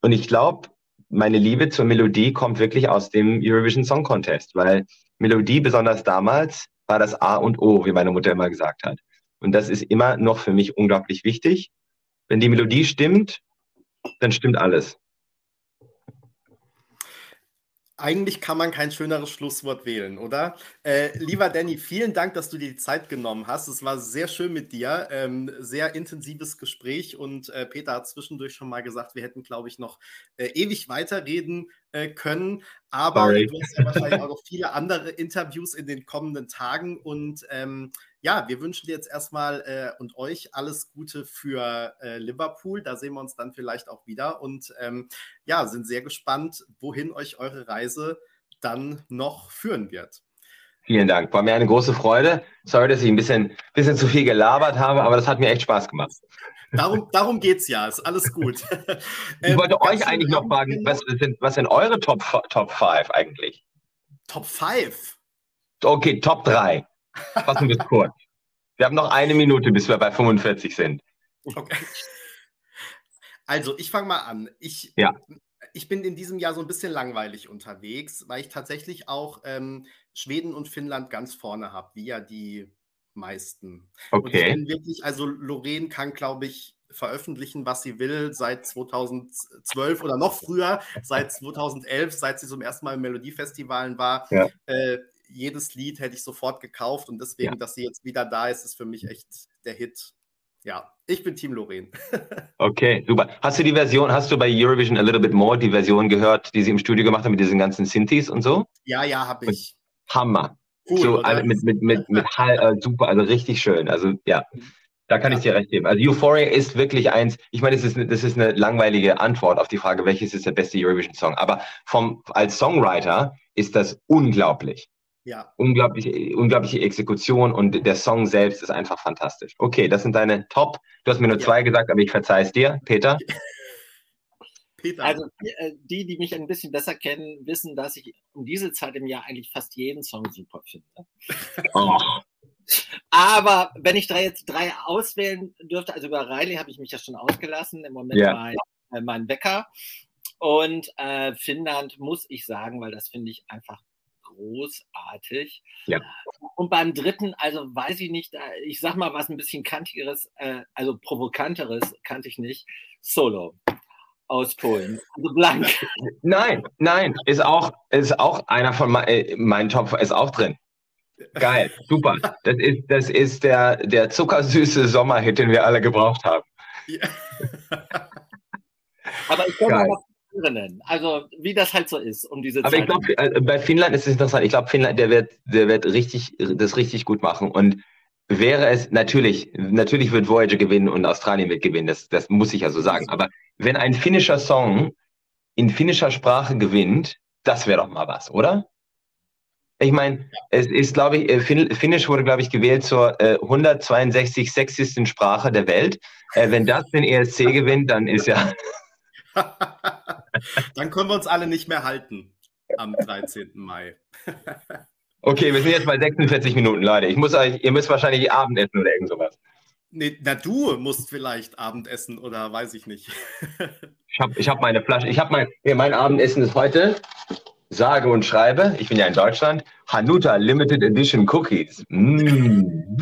Und ich glaube, meine Liebe zur Melodie kommt wirklich aus dem Eurovision Song Contest, weil Melodie, besonders damals, war das A und O, wie meine Mutter immer gesagt hat. Und das ist immer noch für mich unglaublich wichtig. Wenn die Melodie stimmt, dann stimmt alles. Eigentlich kann man kein schöneres Schlusswort wählen, oder? Äh, lieber Danny, vielen Dank, dass du dir die Zeit genommen hast. Es war sehr schön mit dir, ähm, sehr intensives Gespräch und äh, Peter hat zwischendurch schon mal gesagt, wir hätten, glaube ich, noch äh, ewig weiterreden äh, können. Aber Sorry. du hast ja wahrscheinlich auch noch viele andere Interviews in den kommenden Tagen und ähm, ja, wir wünschen dir jetzt erstmal äh, und euch alles Gute für äh, Liverpool. Da sehen wir uns dann vielleicht auch wieder und ähm, ja, sind sehr gespannt, wohin euch eure Reise dann noch führen wird. Vielen Dank. War mir eine große Freude. Sorry, dass ich ein bisschen, bisschen zu viel gelabert habe, aber das hat mir echt Spaß gemacht. Darum, darum geht es ja, ist alles gut. ich wollte ähm, euch eigentlich noch fragen, was sind, was sind eure Top, Top 5 eigentlich? Top 5? Okay, Top 3. Fassen wir es kurz. Wir haben noch eine Minute, bis wir bei 45 sind. Okay. Also, ich fange mal an. Ich, ja. ich bin in diesem Jahr so ein bisschen langweilig unterwegs, weil ich tatsächlich auch ähm, Schweden und Finnland ganz vorne habe, wie ja die meisten. Okay. Und ich bin wirklich, also Lorraine kann, glaube ich, veröffentlichen, was sie will, seit 2012 oder noch früher, seit 2011, seit sie zum ersten Mal im Melodiefestivalen war. Ja. Äh, jedes Lied hätte ich sofort gekauft und deswegen, ja. dass sie jetzt wieder da ist, ist für mich echt der Hit Ja, ich bin Team Lorraine. okay, super. Hast du die Version, hast du bei Eurovision A Little Bit More die Version gehört, die sie im Studio gemacht haben mit diesen ganzen Synthes und so? Ja, ja, habe ich. Hammer. Cool, so, also mit, mit, mit, mit Hall, äh, super, also richtig schön. Also ja, da kann ja. ich dir recht geben. Also Euphoria ist wirklich eins, ich meine, das ist, das ist eine langweilige Antwort auf die Frage, welches ist der beste Eurovision-Song. Aber vom, als Songwriter ist das unglaublich. Ja. Unglaubliche, unglaubliche Exekution und der Song selbst ist einfach fantastisch. Okay, das sind deine Top. Du hast mir nur ja. zwei gesagt, aber ich verzeih es dir. Peter? Peter. Also äh, die, die mich ein bisschen besser kennen, wissen, dass ich um diese Zeit im Jahr eigentlich fast jeden Song super finde. Oh. Aber wenn ich da jetzt drei auswählen dürfte, also über Riley habe ich mich ja schon ausgelassen, im Moment ja. mein, äh, mein Wecker. Und äh, Finnland muss ich sagen, weil das finde ich einfach großartig. Ja. Und beim dritten, also weiß ich nicht, ich sag mal was ein bisschen kantigeres, äh, also provokanteres, kannte ich nicht. Solo aus Polen. Also blank. Nein, nein, ist auch, ist auch einer von mein, äh, meinen Top, ist auch drin. Geil, super. Das ist, das ist der, der zuckersüße Sommerhit, den wir alle gebraucht haben. Ja. Aber ich kann mal nennen. Also wie das halt so ist um diese Aber Zeit. Aber ich glaube, äh, bei Finnland ist es interessant. Ich glaube, Finnland, der wird, der wird richtig, das richtig gut machen. Und wäre es natürlich, natürlich wird Voyager gewinnen und Australien wird gewinnen. Das, das muss ich ja so sagen. Aber wenn ein finnischer Song in finnischer Sprache gewinnt, das wäre doch mal was, oder? Ich meine, es ist, glaube ich, äh, Finnisch wurde, glaube ich, gewählt zur äh, 162 sexiesten Sprache der Welt. Äh, wenn das den ESC gewinnt, dann ist ja. Dann können wir uns alle nicht mehr halten am 13. Mai. okay, wir sind jetzt bei 46 Minuten, Leute. Ich muss euch, ihr müsst wahrscheinlich Abendessen oder irgend sowas. Nee, na, du musst vielleicht Abendessen oder weiß ich nicht. ich habe ich hab meine Flasche, ich habe mein, ja, mein Abendessen ist heute, sage und schreibe, ich bin ja in Deutschland, Hanuta Limited Edition Cookies. Mm.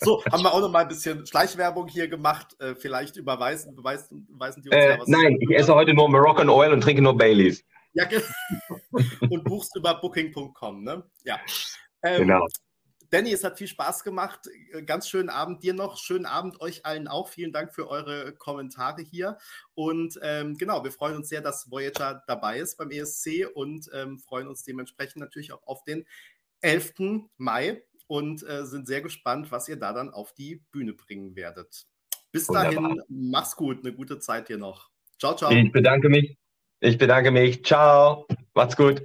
So, haben wir auch noch mal ein bisschen Schleichwerbung hier gemacht. Äh, vielleicht überweisen, beweisen, beweisen die uns äh, da was. Nein, ich esse heute nur Moroccan Oil und trinke nur Baileys. Ja, und buchst über booking.com, ne? Ja. Ähm, genau. Danny, es hat viel Spaß gemacht. Äh, ganz schönen Abend dir noch. Schönen Abend euch allen auch. Vielen Dank für eure Kommentare hier. Und ähm, genau, wir freuen uns sehr, dass Voyager dabei ist beim ESC und ähm, freuen uns dementsprechend natürlich auch auf den 11. Mai und äh, sind sehr gespannt, was ihr da dann auf die Bühne bringen werdet. Bis Wunderbar. dahin, mach's gut, eine gute Zeit hier noch. Ciao, ciao. Ich bedanke mich. Ich bedanke mich. Ciao. Macht's gut.